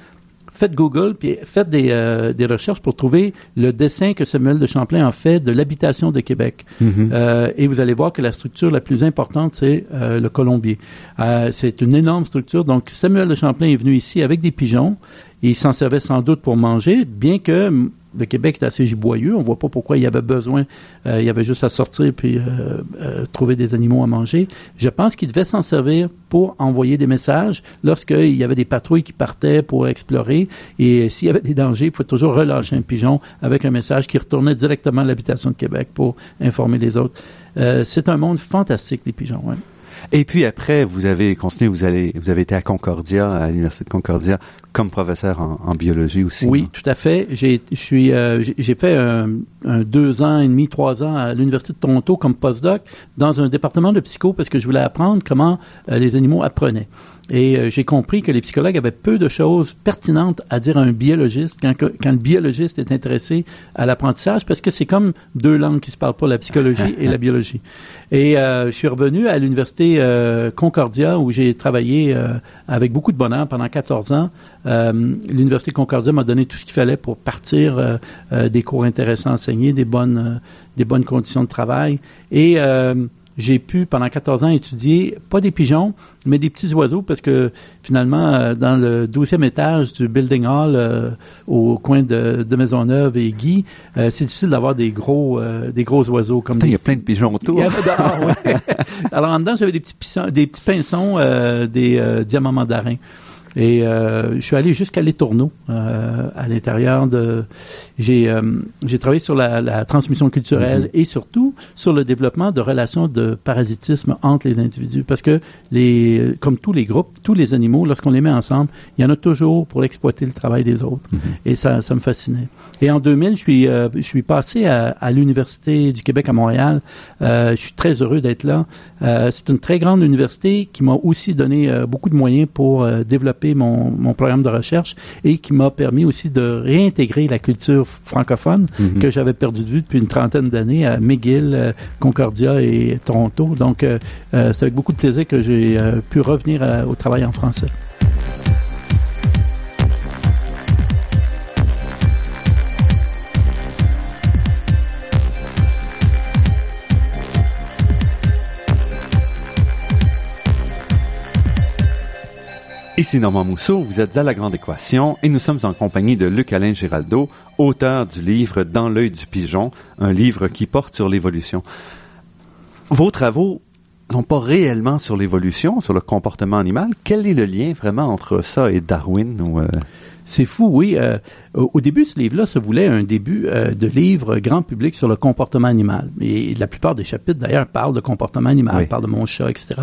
faites Google, puis faites des, euh, des, recherches pour trouver le dessin que Samuel de Champlain a fait de l'habitation de Québec. Mm-hmm. euh, et vous allez voir que la structure la plus importante, c'est euh, le colombier. Euh, c'est une énorme structure. Donc, Samuel de Champlain est venu ici avec des pigeons. Il s'en servait sans doute pour manger, bien que le Québec est assez giboyeux. On voit pas pourquoi il y avait besoin. Euh, il y avait juste à sortir puis euh, euh, trouver des animaux à manger. Je pense qu'il devait s'en servir pour envoyer des messages lorsqu'il y avait des patrouilles qui partaient pour explorer. Et s'il y avait des dangers, il faut toujours relâcher un pigeon avec un message qui retournait directement à l'habitation de Québec pour informer les autres. c'est un monde fantastique, les pigeons. Ouais. Et puis après, vous avez continué, vous allez, vous avez été à Concordia, à l'université de Concordia, comme professeur en, biologie aussi. Oui, tout à fait. J'ai, je suis, euh, j'ai fait un, deux ans et demi, trois ans à l'université de Toronto comme postdoc dans un département de psycho parce que je voulais apprendre comment euh, les animaux apprenaient. Et euh, j'ai compris que les psychologues avaient peu de choses pertinentes à dire à un biologiste quand, quand le biologiste est intéressé à l'apprentissage, parce que c'est comme deux langues qui se parlent pas, la psychologie et la biologie. Et euh, je suis revenu à l'université euh, Concordia où j'ai travaillé avec beaucoup de bonheur pendant 14 ans. l'université Concordia m'a donné tout ce qu'il fallait pour partir des cours intéressants enseignés, des bonnes, des bonnes conditions de travail. Et j'ai pu, pendant 14 ans, étudier, pas des pigeons, mais des petits oiseaux, parce que finalement, euh, dans le 12e étage du Building Hall, euh, au coin de, de Maisonneuve et Guy, euh, c'est difficile d'avoir des gros des gros oiseaux comme Il y a plein de pigeons autour. Alors, en dedans, j'avais des petits, des petits pinsons, des diamants mandarins. Et euh, je suis allé jusqu'à Les Tourneaux, euh, à l'intérieur de... J'ai euh, j'ai travaillé sur la, la transmission culturelle mm-hmm. et surtout sur le développement de relations de parasitisme entre les individus. Parce que, les, comme tous les groupes, tous les animaux, lorsqu'on les met ensemble, il y en a toujours pour exploiter le travail des autres. Mm-hmm. Et ça, ça me fascinait. Et en 2000, je suis, euh, je suis passé à, à l'Université du Québec à Montréal. Euh, je suis très heureux d'être là. c'est une très grande université qui m'a aussi donné beaucoup de moyens pour développer mon, mon programme de recherche et qui m'a permis aussi de réintégrer la culture francophone Mhm. que j'avais perdu de vue depuis une trentaine d'années à McGill, euh, Concordia et Toronto. Donc, euh, euh, c'est avec beaucoup de plaisir que j'ai pu revenir à- au travail en français. Ici Normand Mousseau, vous êtes à La Grande Équation et nous sommes en compagnie de Luc-Alain Giraldo, auteur du livre Dans l'œil du pigeon, un livre qui porte sur l'évolution. Vos travaux n'ont pas réellement sur l'évolution, sur le comportement animal. Quel est le lien vraiment entre ça et Darwin ou, euh, C'est fou, oui. Euh, au, au début, ce livre-là se voulait un début euh, de livre grand public sur le comportement animal. Et la plupart des chapitres, d'ailleurs, parlent de comportement animal, Oui. parlent de mon chat, etc.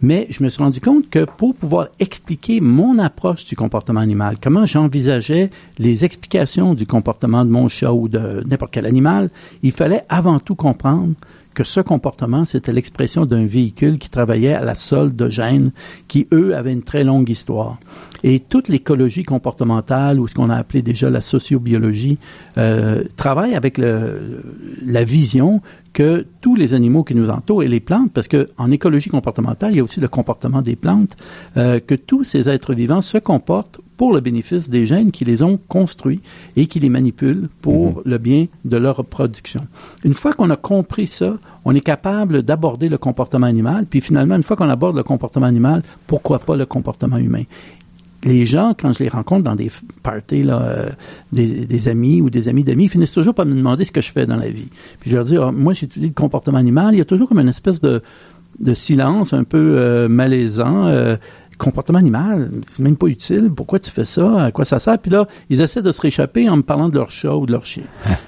Mais je me suis rendu compte que pour pouvoir expliquer mon approche du comportement animal, comment j'envisageais les explications du comportement de mon chat ou de n'importe quel animal, il fallait avant tout comprendre que ce comportement, c'était l'expression d'un véhicule qui travaillait à la solde de gènes qui, eux, avaient une très longue histoire. Et toute l'écologie comportementale, ou ce qu'on a appelé déjà la sociobiologie, euh, travaille avec la vision que tous les animaux qui nous entourent et les plantes, parce que en écologie comportementale, il y a aussi le comportement des plantes, euh, que tous ces êtres vivants se comportent pour le bénéfice des gènes qui les ont construits et qui les manipulent pour le bien de leur reproduction. Une fois qu'on a compris ça, on est capable d'aborder le comportement animal, puis finalement, une fois qu'on aborde le comportement animal, pourquoi pas le comportement humain? Les gens, quand je les rencontre dans des parties, là, euh, des, des amis ou des amis d'amis, ils finissent toujours par me demander ce que je fais dans la vie. Puis je leur dis, Ah, moi, j'étudie le comportement animal. Il y a toujours comme une espèce de, de silence un peu euh, malaisant. euh, comportement animal, c'est même pas utile. Pourquoi tu fais ça? À quoi ça sert? Puis là, ils essaient de se réchapper en me parlant de leur chat ou de leur chien.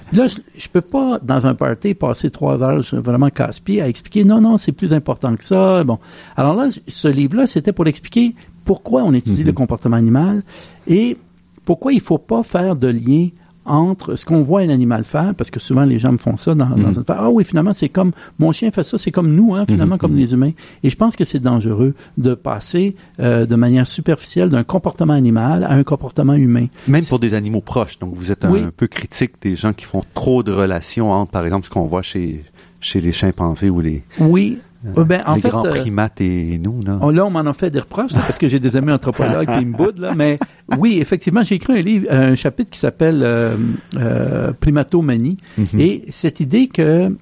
Puis là, je, je peux pas, dans un party, passer trois heures vraiment casse-pied à expliquer non, non, c'est plus important que ça. Bon. Alors là, ce livre-là, c'était pour expliquer pourquoi on étudie le comportement animal et pourquoi il faut pas faire de lien entre ce qu'on voit un animal faire, parce que souvent les gens me font ça dans, dans une Ah oui, finalement, c'est comme mon chien fait ça, c'est comme nous, hein, finalement, comme les humains. Et je pense que c'est dangereux de passer euh, de manière superficielle d'un comportement animal à un comportement humain. même pour des animaux proches. Donc vous êtes un, Oui. peu critique des gens qui font trop de relations entre, par exemple, ce qu'on voit chez chez les chimpanzés ou les, Oui. Euh, ben, en les fait, grands euh, primates et nous. Là. On- là, on m'en a fait des reproches là, parce que j'ai des amis anthropologues qui me boudent, là. Mais oui, effectivement, j'ai écrit un livre, un chapitre qui s'appelle euh, euh, Primatomanie. Mhm. Et cette idée que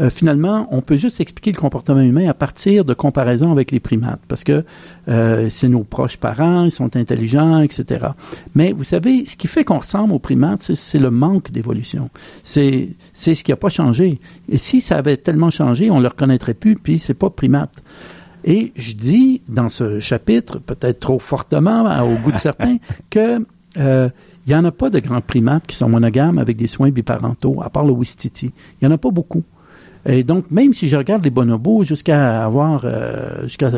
euh, finalement, on peut juste expliquer le comportement humain à partir de comparaisons avec les primates, parce que euh, c'est nos proches parents, ils sont intelligents, etc. Mais vous savez, ce qui fait qu'on ressemble aux primates, c'est- le manque d'évolution. C'est c'est ce qui n'a pas changé. Et si ça avait tellement changé, on le reconnaîtrait plus, puis c'est pas primate. Et je dis dans ce chapitre, peut-être trop fortement au goût de certains, que euh, il n'y en a pas de grands primates qui sont monogames avec des soins biparentaux, à part le Wistiti. Il n'y en a pas beaucoup. Et donc, même si je regarde les bonobos jusqu'à avoir, euh, jusqu'à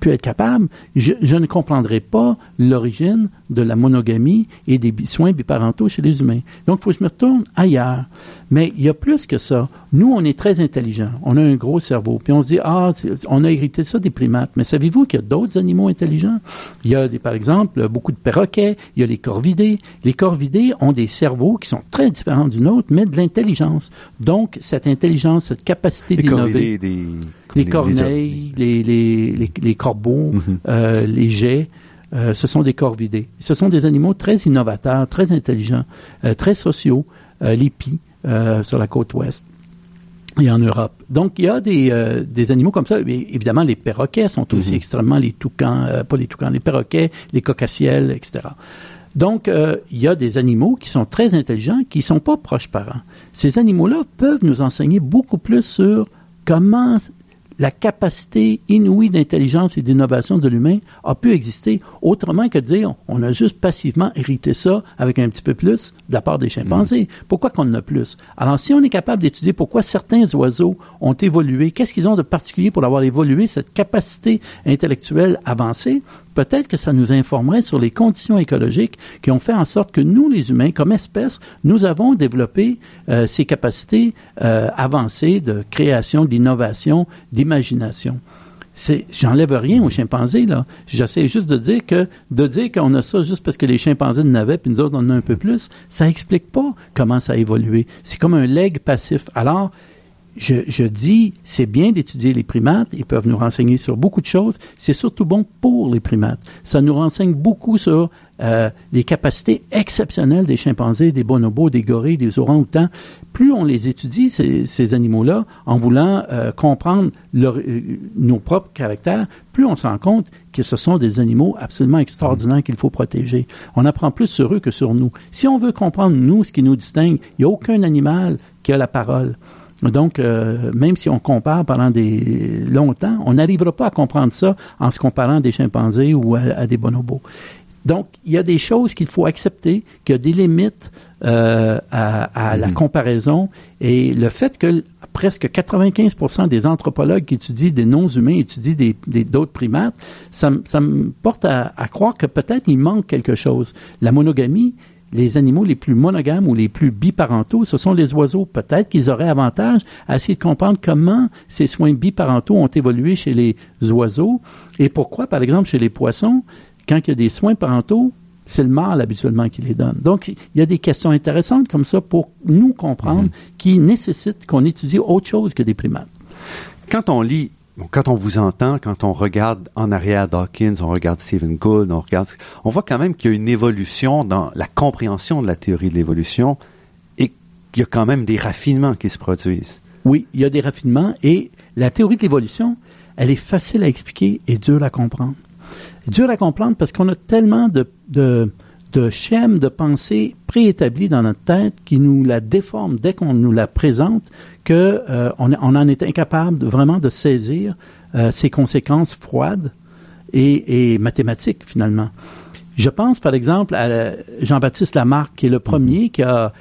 pu être capable, je, je ne comprendrai pas l'origine de la monogamie et des soins biparentaux chez les humains. Donc, il faut que je me retourne ailleurs. Mais il y a plus que ça. Nous, on est très intelligents. On a un gros cerveau. Puis on se dit, ah, on a hérité ça des primates. Mais savez-vous qu'il y a d'autres animaux intelligents? Il y a, des, par exemple, beaucoup de perroquets. Il y a les corvidés. Les corvidés ont des cerveaux qui sont très différents du nôtre, mais de l'intelligence. Donc, cette intelligence, cette capacité d'innover des, les corneilles, les, les, les, les corbeaux, Mhm. euh, les jets, euh, ce sont des corvidés. Ce sont des animaux très innovateurs, très intelligents, euh, très sociaux, les pies sur la côte ouest et en Europe. Donc, il y a des, euh, des animaux comme ça. Mais évidemment, les perroquets sont aussi Mhm. extrêmement, les toucans, euh, pas les toucans, les perroquets, les cocassiels, etc. Donc, euh, il y a des animaux qui sont très intelligents, qui sont pas proches parents. Ces animaux-là peuvent nous enseigner beaucoup plus sur comment la capacité inouïe d'intelligence et d'innovation de l'humain a pu exister autrement que de dire on a juste passivement hérité ça avec un petit peu plus de la part des chimpanzés. Pourquoi qu'on en a plus? Alors, si on est capable d'étudier pourquoi certains oiseaux ont évolué, qu'est-ce qu'ils ont de particulier pour avoir évolué cette capacité intellectuelle avancée, peut-être que ça nous informerait sur les conditions écologiques qui ont fait en sorte que nous, les humains, comme espèce, nous avons développé euh, ces capacités euh, avancées de création, d'innovation, d'imagination. j'enlève rien aux chimpanzés, là. J'essaie juste de dire que, de dire qu'on a ça juste parce que les chimpanzés en avaient, puis nous autres, on en a un peu plus, ça explique pas comment ça a évolué. C'est comme un leg passif. Alors, je, dis, c'est bien d'étudier les primates, ils peuvent nous renseigner sur beaucoup de choses, c'est surtout bon pour les primates. Ça nous renseigne beaucoup sur euh, les capacités exceptionnelles des chimpanzés, des bonobos, des gorilles, des orang-outans. Plus on les étudie, ces, animaux-là, en voulant euh, comprendre euh, nos propres caractères, plus on se rend compte que ce sont des animaux absolument extraordinaires qu'il faut protéger. On apprend plus sur eux que sur nous. Si on veut comprendre, nous, ce qui nous distingue, il n'y a aucun animal qui a la parole. Donc, euh, même si on compare pendant des longtemps, on n'arrivera pas à comprendre ça en se comparant des chimpanzés ou à, des bonobos. Donc, il y a des choses qu'il faut accepter, qu'il y a des limites euh, à, la mhm. comparaison, et le fait que presque 95% des anthropologues qui étudient des non-humains étudient des d'autres primates, ça, ça, me porte à, à croire que peut-être il manque quelque chose. La monogamie, les animaux les plus monogames ou les plus biparentaux, ce sont les oiseaux. Peut-être qu'ils auraient avantage à essayer de comprendre comment ces soins biparentaux ont évolué chez les oiseaux et pourquoi, par exemple, chez les poissons, quand il y a des soins parentaux, c'est le mâle habituellement qui les donne. Donc, il y a des questions intéressantes comme ça pour nous comprendre mm-hmm. qui nécessitent qu'on étudie autre chose que des primates. Quand on lit quand on vous entend, quand on regarde en arrière Dawkins, on regarde Stephen Gould, on regarde, on voit quand même qu'il y a une évolution dans la compréhension de la théorie de l'évolution et qu'il y a quand même des raffinements qui se produisent. Oui, il y a des raffinements et la théorie de l'évolution, elle est facile à expliquer et dure à comprendre. Dure à comprendre parce qu'on a tellement de, de de schèmes de pensée préétablis dans notre tête qui nous la déforment dès qu'on nous la présente que euh, on, en est incapable vraiment de saisir euh, ses conséquences froides et, mathématiques finalement. Je pense par exemple à Jean-Baptiste Lamarck qui est le premier qui a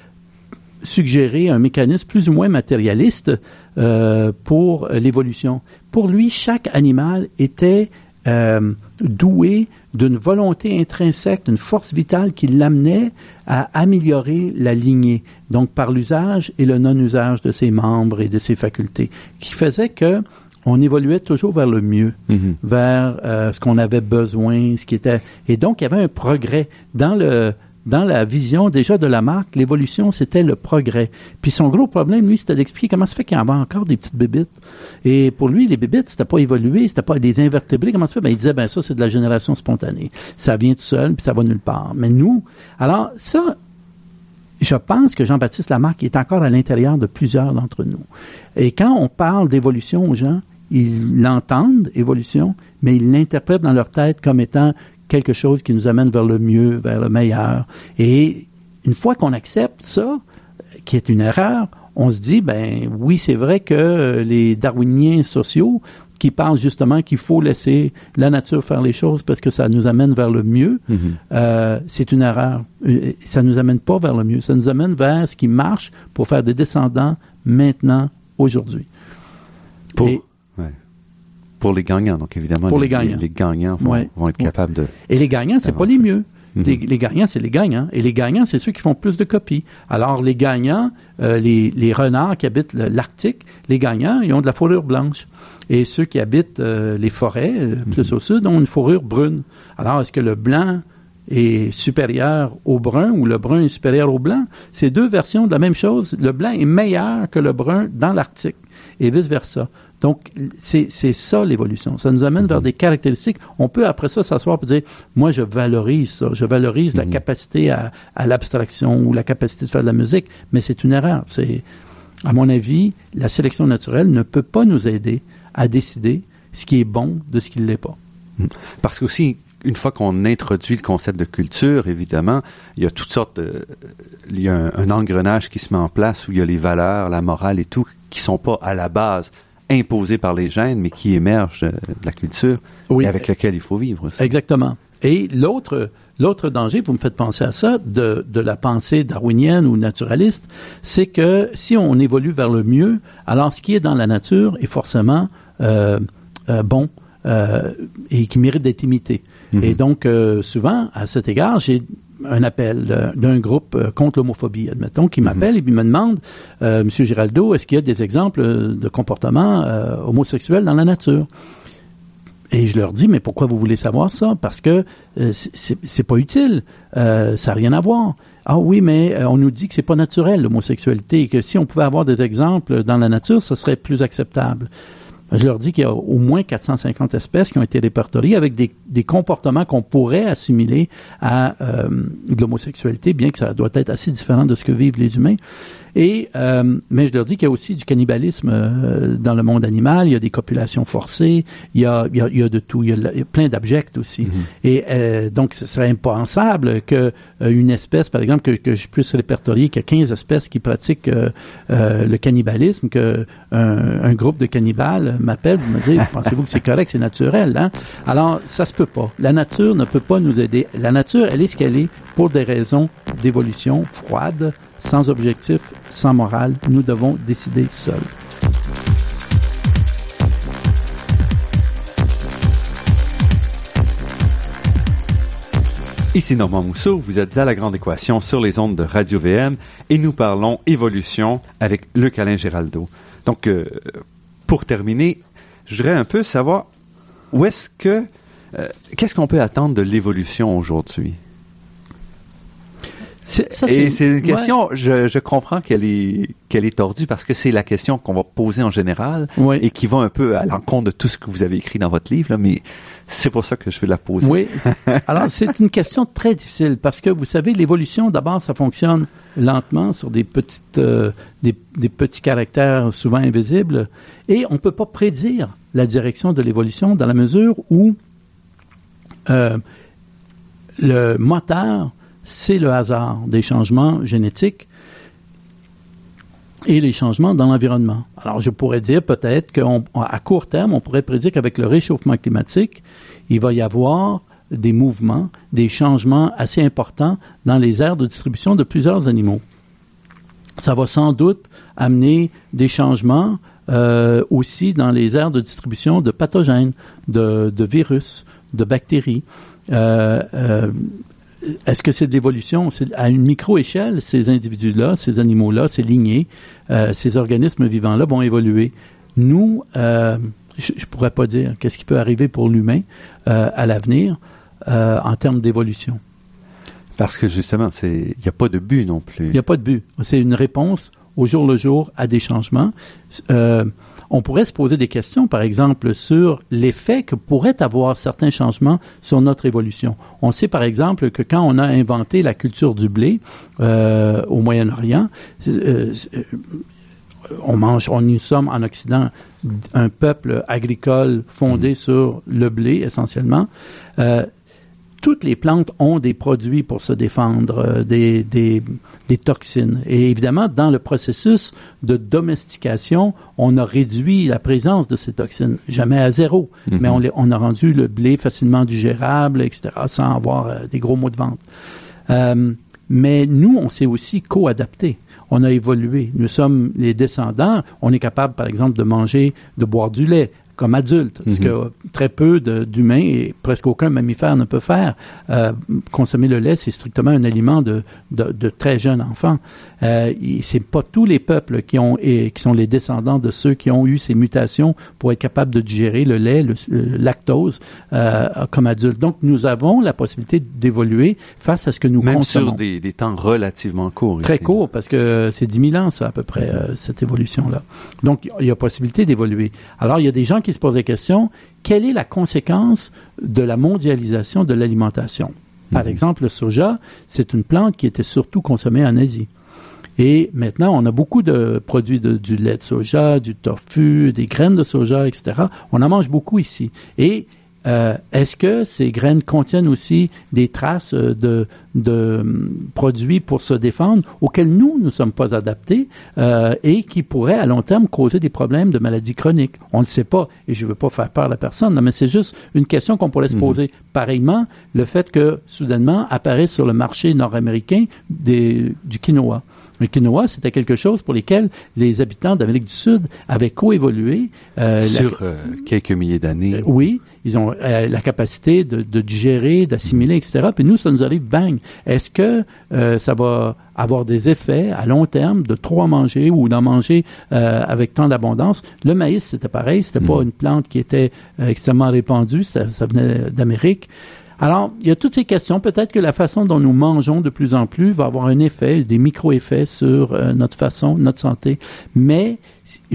suggéré un mécanisme plus ou moins matérialiste euh, pour l'évolution. Pour lui, chaque animal était euh, doué d'une volonté intrinsèque, d'une force vitale qui l'amenait à améliorer la lignée, donc par l'usage et le non-usage de ses membres et de ses facultés, qui faisait que on évoluait toujours vers le mieux, mm-hmm. vers euh, ce qu'on avait besoin, ce qui était et donc il y avait un progrès dans le dans la vision déjà de la marque, l'évolution, c'était le progrès. Puis son gros problème, lui, c'était d'expliquer comment ça fait qu'il y avait encore des petites bébites. Et pour lui, les bébites, c'était pas évolué, c'était pas des invertébrés. Comment ça fait? Ben, il disait, ben ça, c'est de la génération spontanée. Ça vient tout seul, puis ça va nulle part. Mais nous, alors ça, je pense que Jean-Baptiste Lamarck est encore à l'intérieur de plusieurs d'entre nous. Et quand on parle d'évolution aux gens, ils l'entendent, évolution, mais ils l'interprètent dans leur tête comme étant quelque chose qui nous amène vers le mieux, vers le meilleur. Et une fois qu'on accepte ça, qui est une erreur, on se dit, ben oui, c'est vrai que les darwiniens sociaux qui parlent justement qu'il faut laisser la nature faire les choses parce que ça nous amène vers le mieux, mm-hmm. euh, c'est une erreur. Euh, ça nous amène pas vers le mieux, ça nous amène vers ce qui marche pour faire des descendants maintenant, aujourd'hui. Pour, pour les gagnants, donc évidemment, pour les, gagnants, les, gagnants vont, être capables de. Et les gagnants, c'est pas les mieux. Mhm. Les, gagnants, c'est les gagnants. Et les gagnants, c'est ceux qui font plus de copies. Alors, les gagnants, euh, les, les, renards qui habitent l'Arctique, les gagnants, ils ont de la fourrure blanche. Et ceux qui habitent euh, les forêts, euh, plus mhm. au sud, ont une fourrure brune. Alors, est-ce que le blanc est supérieur au brun ou le brun est supérieur au blanc? C'est deux versions de la même chose. Le blanc est meilleur que le brun dans l'Arctique et vice-versa. Donc, c'est ça l'évolution. Ça nous amène vers mhm. des caractéristiques. On peut après ça s'asseoir et dire, moi, je valorise ça. Je valorise la mhm. capacité à, à l'abstraction ou la capacité de faire de la musique, mais c'est une erreur. C'est, à mon avis, la sélection naturelle ne peut pas nous aider à décider ce qui est bon de ce qui ne l'est pas. Mhm. Parce qu'aussi, une fois qu'on introduit le concept de culture, évidemment, il y a toutes sortes de, il y a un, un, engrenage qui se met en place où il y a les valeurs, la morale et tout qui sont pas à la base imposé par les gènes, mais qui émerge de, la culture et avec lequel il faut vivre. Exactement. Et l'autre, l'autre danger, vous me faites penser à ça, de, de la pensée darwinienne ou naturaliste, c'est que si on évolue vers le mieux, alors ce qui est dans la nature est forcément euh, euh, bon euh, et qui mérite d'être imité. Mm-hmm. Et donc, euh, souvent, à cet égard, j'ai un appel d'un groupe euh, contre l'homophobie, admettons, qui m'appelle et puis me demande, euh, Monsieur Giraldo, est-ce qu'il y a des exemples de comportements homosexuels dans la nature? Et je leur dis, mais pourquoi vous voulez savoir ça? Parce que c'est pas utile, ça n'a rien à voir. Ah oui, mais on nous dit que c'est pas naturel l'homosexualité et que si on pouvait avoir des exemples dans la nature, ce serait plus acceptable. Je leur dis qu'il y a au moins 450 espèces qui ont été répertoriées avec des, des comportements qu'on pourrait assimiler à euh, de l'homosexualité, bien que ça doit être assez différent de ce que vivent les humains. Et euh, mais je leur dis qu'il y a aussi du cannibalisme euh, dans le monde animal. Il y a des copulations forcées. Il y a, il y a, il y a de tout. Il y a, plein d'abjects aussi. Mm-hmm. Et euh, donc, ce serait impensable que euh, une espèce, par exemple, que, que je puisse répertorier qu'il y a 15 espèces qui pratiquent euh, le cannibalisme, que un, un, groupe de cannibales m'appelle pour me dire pensez-vous que c'est correct, c'est naturel hein? Alors, ça se peut pas. La nature ne peut pas nous aider. La nature, elle est ce qu'elle est pour des raisons d'évolution froide sans objectif, sans morale. Nous devons décider seuls. Ici Normand Mousseau, vous êtes à La Grande Équation sur les ondes de Radio VM et nous parlons évolution avec Luc Alain Géraldo. Donc, euh, pour terminer, je voudrais un peu savoir où est-ce que, euh, qu'est-ce qu'on peut attendre de l'évolution aujourd'hui? Et c'est une question, je, je, comprends qu'elle est qu'elle est tordue parce que c'est la question qu'on va poser en général et qui va un peu à l'encontre de tout ce que vous avez écrit dans votre livre, là, mais c'est pour ça que je vais la poser. Oui. Alors c'est une question très difficile parce que vous savez l'évolution d'abord ça fonctionne lentement sur des petites euh, des, des, petits caractères souvent invisibles et on peut pas prédire la direction de l'évolution dans la mesure où euh, le moteur c'est le hasard des changements génétiques et les changements dans l'environnement. Alors, je pourrais dire peut-être qu'à court terme, on pourrait prédire qu'avec le réchauffement climatique, il va y avoir des mouvements, des changements assez importants dans les aires de distribution de plusieurs animaux. Ça va sans doute amener des changements euh, aussi dans les aires de distribution de pathogènes, de, virus, de bactéries. Euh, euh, est-ce que c'est de l'évolution? À une micro-échelle, ces individus-là, ces animaux-là, ces lignées, euh, ces organismes vivants-là vont évoluer. Nous, euh, je ne pourrais pas dire qu'est-ce qui peut arriver pour l'humain euh, à l'avenir en termes d'évolution. Parce que justement, il n'y a pas de but non plus. Il n'y a pas de but. C'est une réponse au jour le jour à des changements on pourrait se poser des questions, par exemple, sur l'effet que pourraient avoir certains changements sur notre évolution. On sait, par exemple, que quand on a inventé la culture du blé euh, au Moyen-Orient, euh, on mange, on nous sommes en Occident un peuple agricole fondé sur le blé essentiellement. Euh, toutes les plantes ont des produits pour se défendre euh, des, des, des, toxines. Et évidemment, dans le processus de domestication, on a réduit la présence de ces toxines, jamais à zéro, mhm. mais on, on, a rendu le blé facilement digérable, etc., sans avoir euh, des gros mots de vente. Euh, mais nous, on s'est aussi co-adapté on a évolué. Nous sommes les descendants. On est capable, par exemple, de manger, de boire du lait comme adulte, ce mhm. que très peu d'humains et presque aucun mammifère ne peut faire. Euh, consommer le lait, c'est strictement un aliment de, de, de très jeunes enfants. Euh, c'est pas tous les peuples qui ont et qui sont les descendants de ceux qui ont eu ces mutations pour être capables de digérer le lait, le, lactose euh, comme adultes. Donc nous avons la possibilité d'évoluer face à ce que nous Même consommons. sur des, des, temps relativement courts. Très courts parce que c'est 10 000 ans ça à peu près euh, cette évolution là. Donc il y a possibilité d'évoluer. Alors il y a des gens qui qui se pose la question, quelle est la conséquence de la mondialisation de l'alimentation? Par mhm. exemple, le soja, c'est une plante qui était surtout consommée en Asie. Et maintenant, on a beaucoup de produits de, du lait de soja, du tofu, des graines de soja, etc. On en mange beaucoup ici. Et euh, est-ce que ces graines contiennent aussi des traces euh, de, de hum, produits pour se défendre auxquels nous ne sommes pas adaptés euh, et qui pourraient à long terme causer des problèmes de maladies chroniques? On ne sait pas et je ne veux pas faire peur à la personne, mais c'est juste une question qu'on pourrait se mhm. poser. Pareillement, le fait que soudainement apparaît sur le marché nord-américain du quinoa. Le quinoa, c'était quelque chose pour lesquels les habitants d'Amérique du Sud avaient coévolué. Euh, Sur euh, quelques milliers d'années. Euh, oui, ils ont la capacité de, de digérer, d'assimiler, etc. Puis nous, ça nous arrive bang. Est-ce que ça va avoir des effets à long terme de trop en manger ou d'en manger avec tant d'abondance? Le maïs, c'était pareil. C'était pas mm. une plante qui était extrêmement répandue. Ça, ça venait d'Amérique. Alors, il y a toutes ces questions. Peut-être que la façon dont nous mangeons de plus en plus va avoir un effet, des micro-effets sur euh, notre façon, notre santé. Mais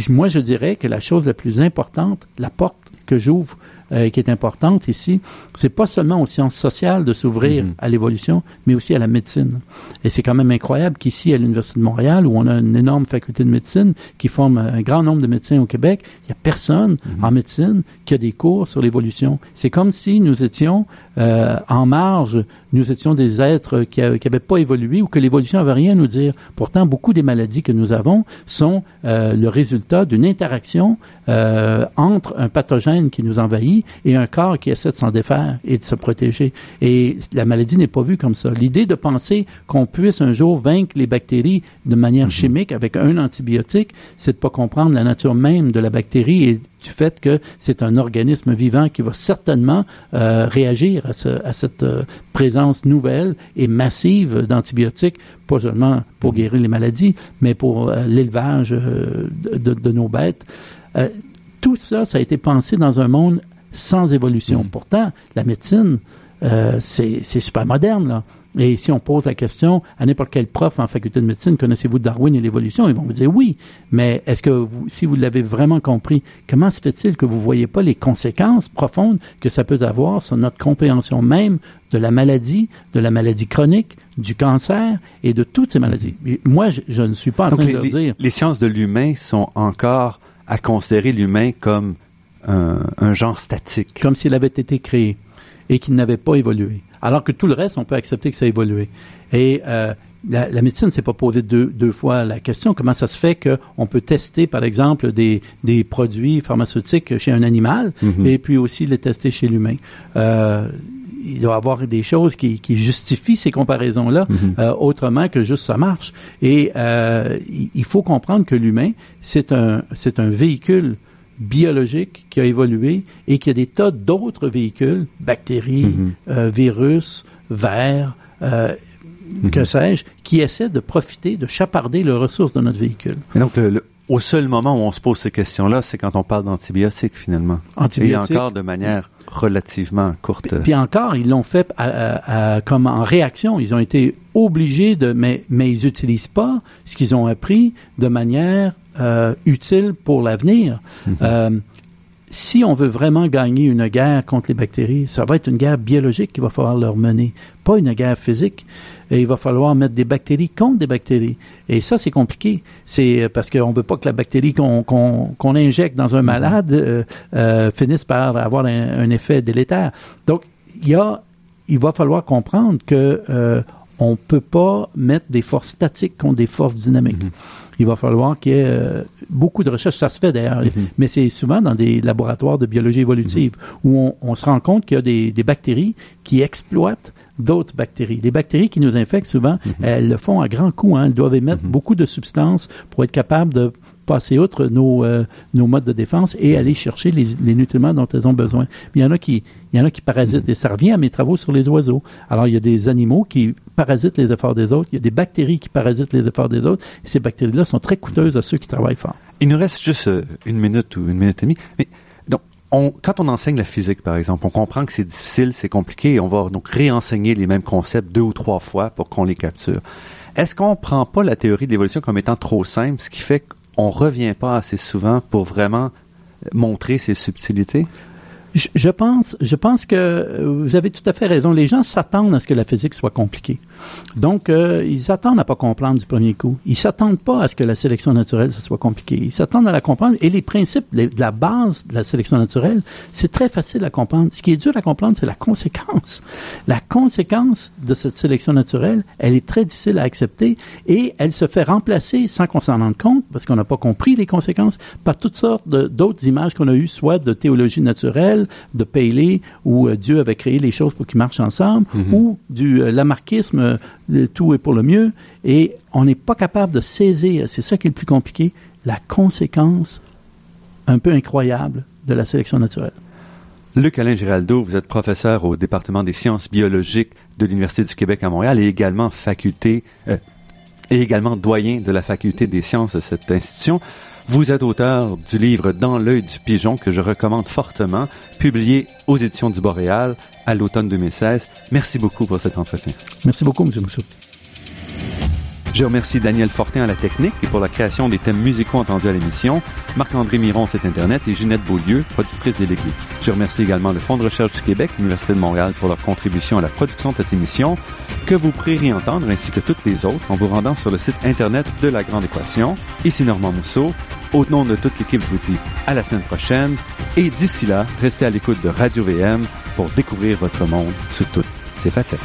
moi, je dirais que la chose la plus importante, la porte que j'ouvre euh, qui est importante ici, c'est pas seulement aux sciences sociales de s'ouvrir mhm. à l'évolution, mais aussi à la médecine. Et c'est quand même incroyable qu'ici, à l'Université de Montréal, où on a une énorme faculté de médecine qui forme un grand nombre de médecins au Québec, il y a personne mhm. en médecine qui a des cours sur l'évolution. C'est comme si nous étions euh, en marge, nous étions des êtres qui n'avaient pas évolué ou que l'évolution n'avait rien à nous dire. Pourtant, beaucoup des maladies que nous avons sont euh, le résultat d'une interaction entre un pathogène qui nous envahit et un corps qui essaie de s'en défaire et de se protéger. Et la maladie n'est pas vue comme ça. L'idée de penser qu'on puisse un jour vaincre les bactéries de manière mhm. chimique avec un antibiotique, c'est de pas comprendre la nature même de la bactérie et du fait que c'est un organisme vivant qui va certainement euh, réagir à, ce, à cette euh, présence nouvelle et massive d'antibiotiques, pas seulement pour mhm. guérir les maladies, mais pour euh, l'élevage de, de, nos bêtes. Tout ça, ça a été pensé dans un monde sans évolution. Mm. Pourtant, la médecine, euh, c'est super moderne, là. Et si on pose la question à n'importe quel prof en faculté de médecine, connaissez-vous Darwin et l'évolution? Ils vont vous dire oui. Mais est-ce que vous, si vous l'avez vraiment compris, comment se fait-il que vous voyez pas les conséquences profondes que ça peut avoir sur notre compréhension même de la maladie, de la maladie chronique, du cancer et de toutes ces maladies? Moi, je, ne suis pas en train de les, dire. Les sciences de l'humain sont encore à considérer l'humain comme un, genre statique. Comme s'il avait été créé et qu'il n'avait pas évolué. Alors que tout le reste, on peut accepter que ça a évolué. Et euh, la, la, médecine ne s'est pas posé deux, deux, fois la question comment ça se fait qu'on peut tester, par exemple, des, des produits pharmaceutiques chez un animal mm-hmm. et puis aussi les tester chez l'humain? Euh, il doit y avoir des choses qui, qui justifient ces comparaisons-là mm-hmm. euh, autrement que juste ça marche. Et euh, il faut comprendre que l'humain, c'est un, c'est un véhicule biologique qui a évolué et qu'il y a des tas d'autres véhicules, bactéries, mm-hmm. euh, virus, vers, euh, que mm-hmm. sais-je, qui essaient de profiter, de chaparder les ressources de notre véhicule. Et donc, le, au seul moment où on se pose ces questions-là, c'est quand on parle d'antibiotiques, finalement. Antibiotiques. Et encore de manière relativement courte. Puis, encore, ils l'ont fait à, comme en réaction. Ils ont été obligés de, mais, mais ils n'utilisent pas ce qu'ils ont appris de manière euh, utile pour l'avenir. Euh, si on veut vraiment gagner une guerre contre les bactéries, ça va être une guerre biologique qu'il va falloir leur mener, pas une guerre physique. Et il va falloir mettre des bactéries contre des bactéries. Et ça, c'est compliqué. C'est parce qu'on ne veut pas que la bactérie qu'on injecte dans un mhm. malade euh, euh, finisse par avoir un, effet délétère. Donc, il y a, il va falloir comprendre que euh, on peut pas mettre des forces statiques contre des forces dynamiques. Mhm il va falloir qu'il y ait euh, beaucoup de recherches. Ça se fait d'ailleurs, mhm. mais c'est souvent dans des laboratoires de biologie évolutive mhm. où on, se rend compte qu'il y a des, des bactéries qui exploitent d'autres bactéries. Les bactéries qui nous infectent, souvent, mhm. elles le font à grands coups. Hein. Elles doivent émettre beaucoup de substances pour être capables de passer outre nos, euh, nos modes de défense et aller chercher les, nutriments dont elles ont besoin. il y en a qui, il y en a qui parasitent. Et ça revient à mes travaux sur les oiseaux. Alors, il y a des animaux qui parasitent les efforts des autres. Il y a des bactéries qui parasitent les efforts des autres. Et ces bactéries-là sont très coûteuses à ceux qui travaillent fort. Il nous reste juste euh, une minute ou une minute et demie. Mais donc, on, quand on enseigne la physique, par exemple, on comprend que c'est difficile, c'est compliqué, et on va donc réenseigner les mêmes concepts deux ou trois fois pour qu'on les capture. Est-ce qu'on prend pas la théorie de l'évolution comme étant trop simple, ce qui fait on revient pas assez souvent pour vraiment montrer ces subtilités? Je, pense, je pense que euh, vous avez tout à fait raison. Les gens s'attendent à ce que la physique soit compliquée. Donc, euh, ils s'attendent à pas comprendre du premier coup. Ils s'attendent pas à ce que la sélection naturelle ça soit compliqué. Ils s'attendent à la comprendre. Et les principes de la base de la sélection naturelle, c'est très facile à comprendre. Ce qui est dur à comprendre, c'est la conséquence. La conséquence de cette sélection naturelle, elle est très difficile à accepter et elle se fait remplacer sans qu'on s'en rende compte, parce qu'on n'a pas compris les conséquences, par toutes sortes d'autres images qu'on a eues, soit de théologie naturelle, de Paley, où euh, Dieu avait créé les choses pour qu'ils marchent ensemble, mhm. ou du euh, lamarckisme euh, tout est pour le mieux, et on n'est pas capable de saisir, c'est ça qui est le plus compliqué, la conséquence un peu incroyable de la sélection naturelle. Luc Alain Giraldo, vous êtes professeur au département des sciences biologiques de l'Université du Québec à Montréal et également faculté euh, et également doyen de la faculté des sciences de cette institution. Vous êtes auteur du livre Dans l'œil du pigeon que je recommande fortement, publié aux éditions du Boréal à l'automne 2016. Merci beaucoup pour cet entretien. Merci beaucoup, M. Mousseau. Je remercie Daniel Fortin à la technique et pour la création des thèmes musicaux entendus à l'émission, Marc-André Miron, site Internet, et Ginette Beaulieu, productrice déléguée. Je remercie également le Fonds de recherche du Québec, l'Université de Montréal pour leur contribution à la production de cette émission, que vous pourrez réentendre ainsi que toutes les autres en vous rendant sur le site Internet de La Grande Équation. Ici Normand Mousseau. Au nom de toute l'équipe, je vous dis à la semaine prochaine. Et d'ici là, restez à l'écoute de Radio VM pour découvrir votre monde sous toutes ses facettes.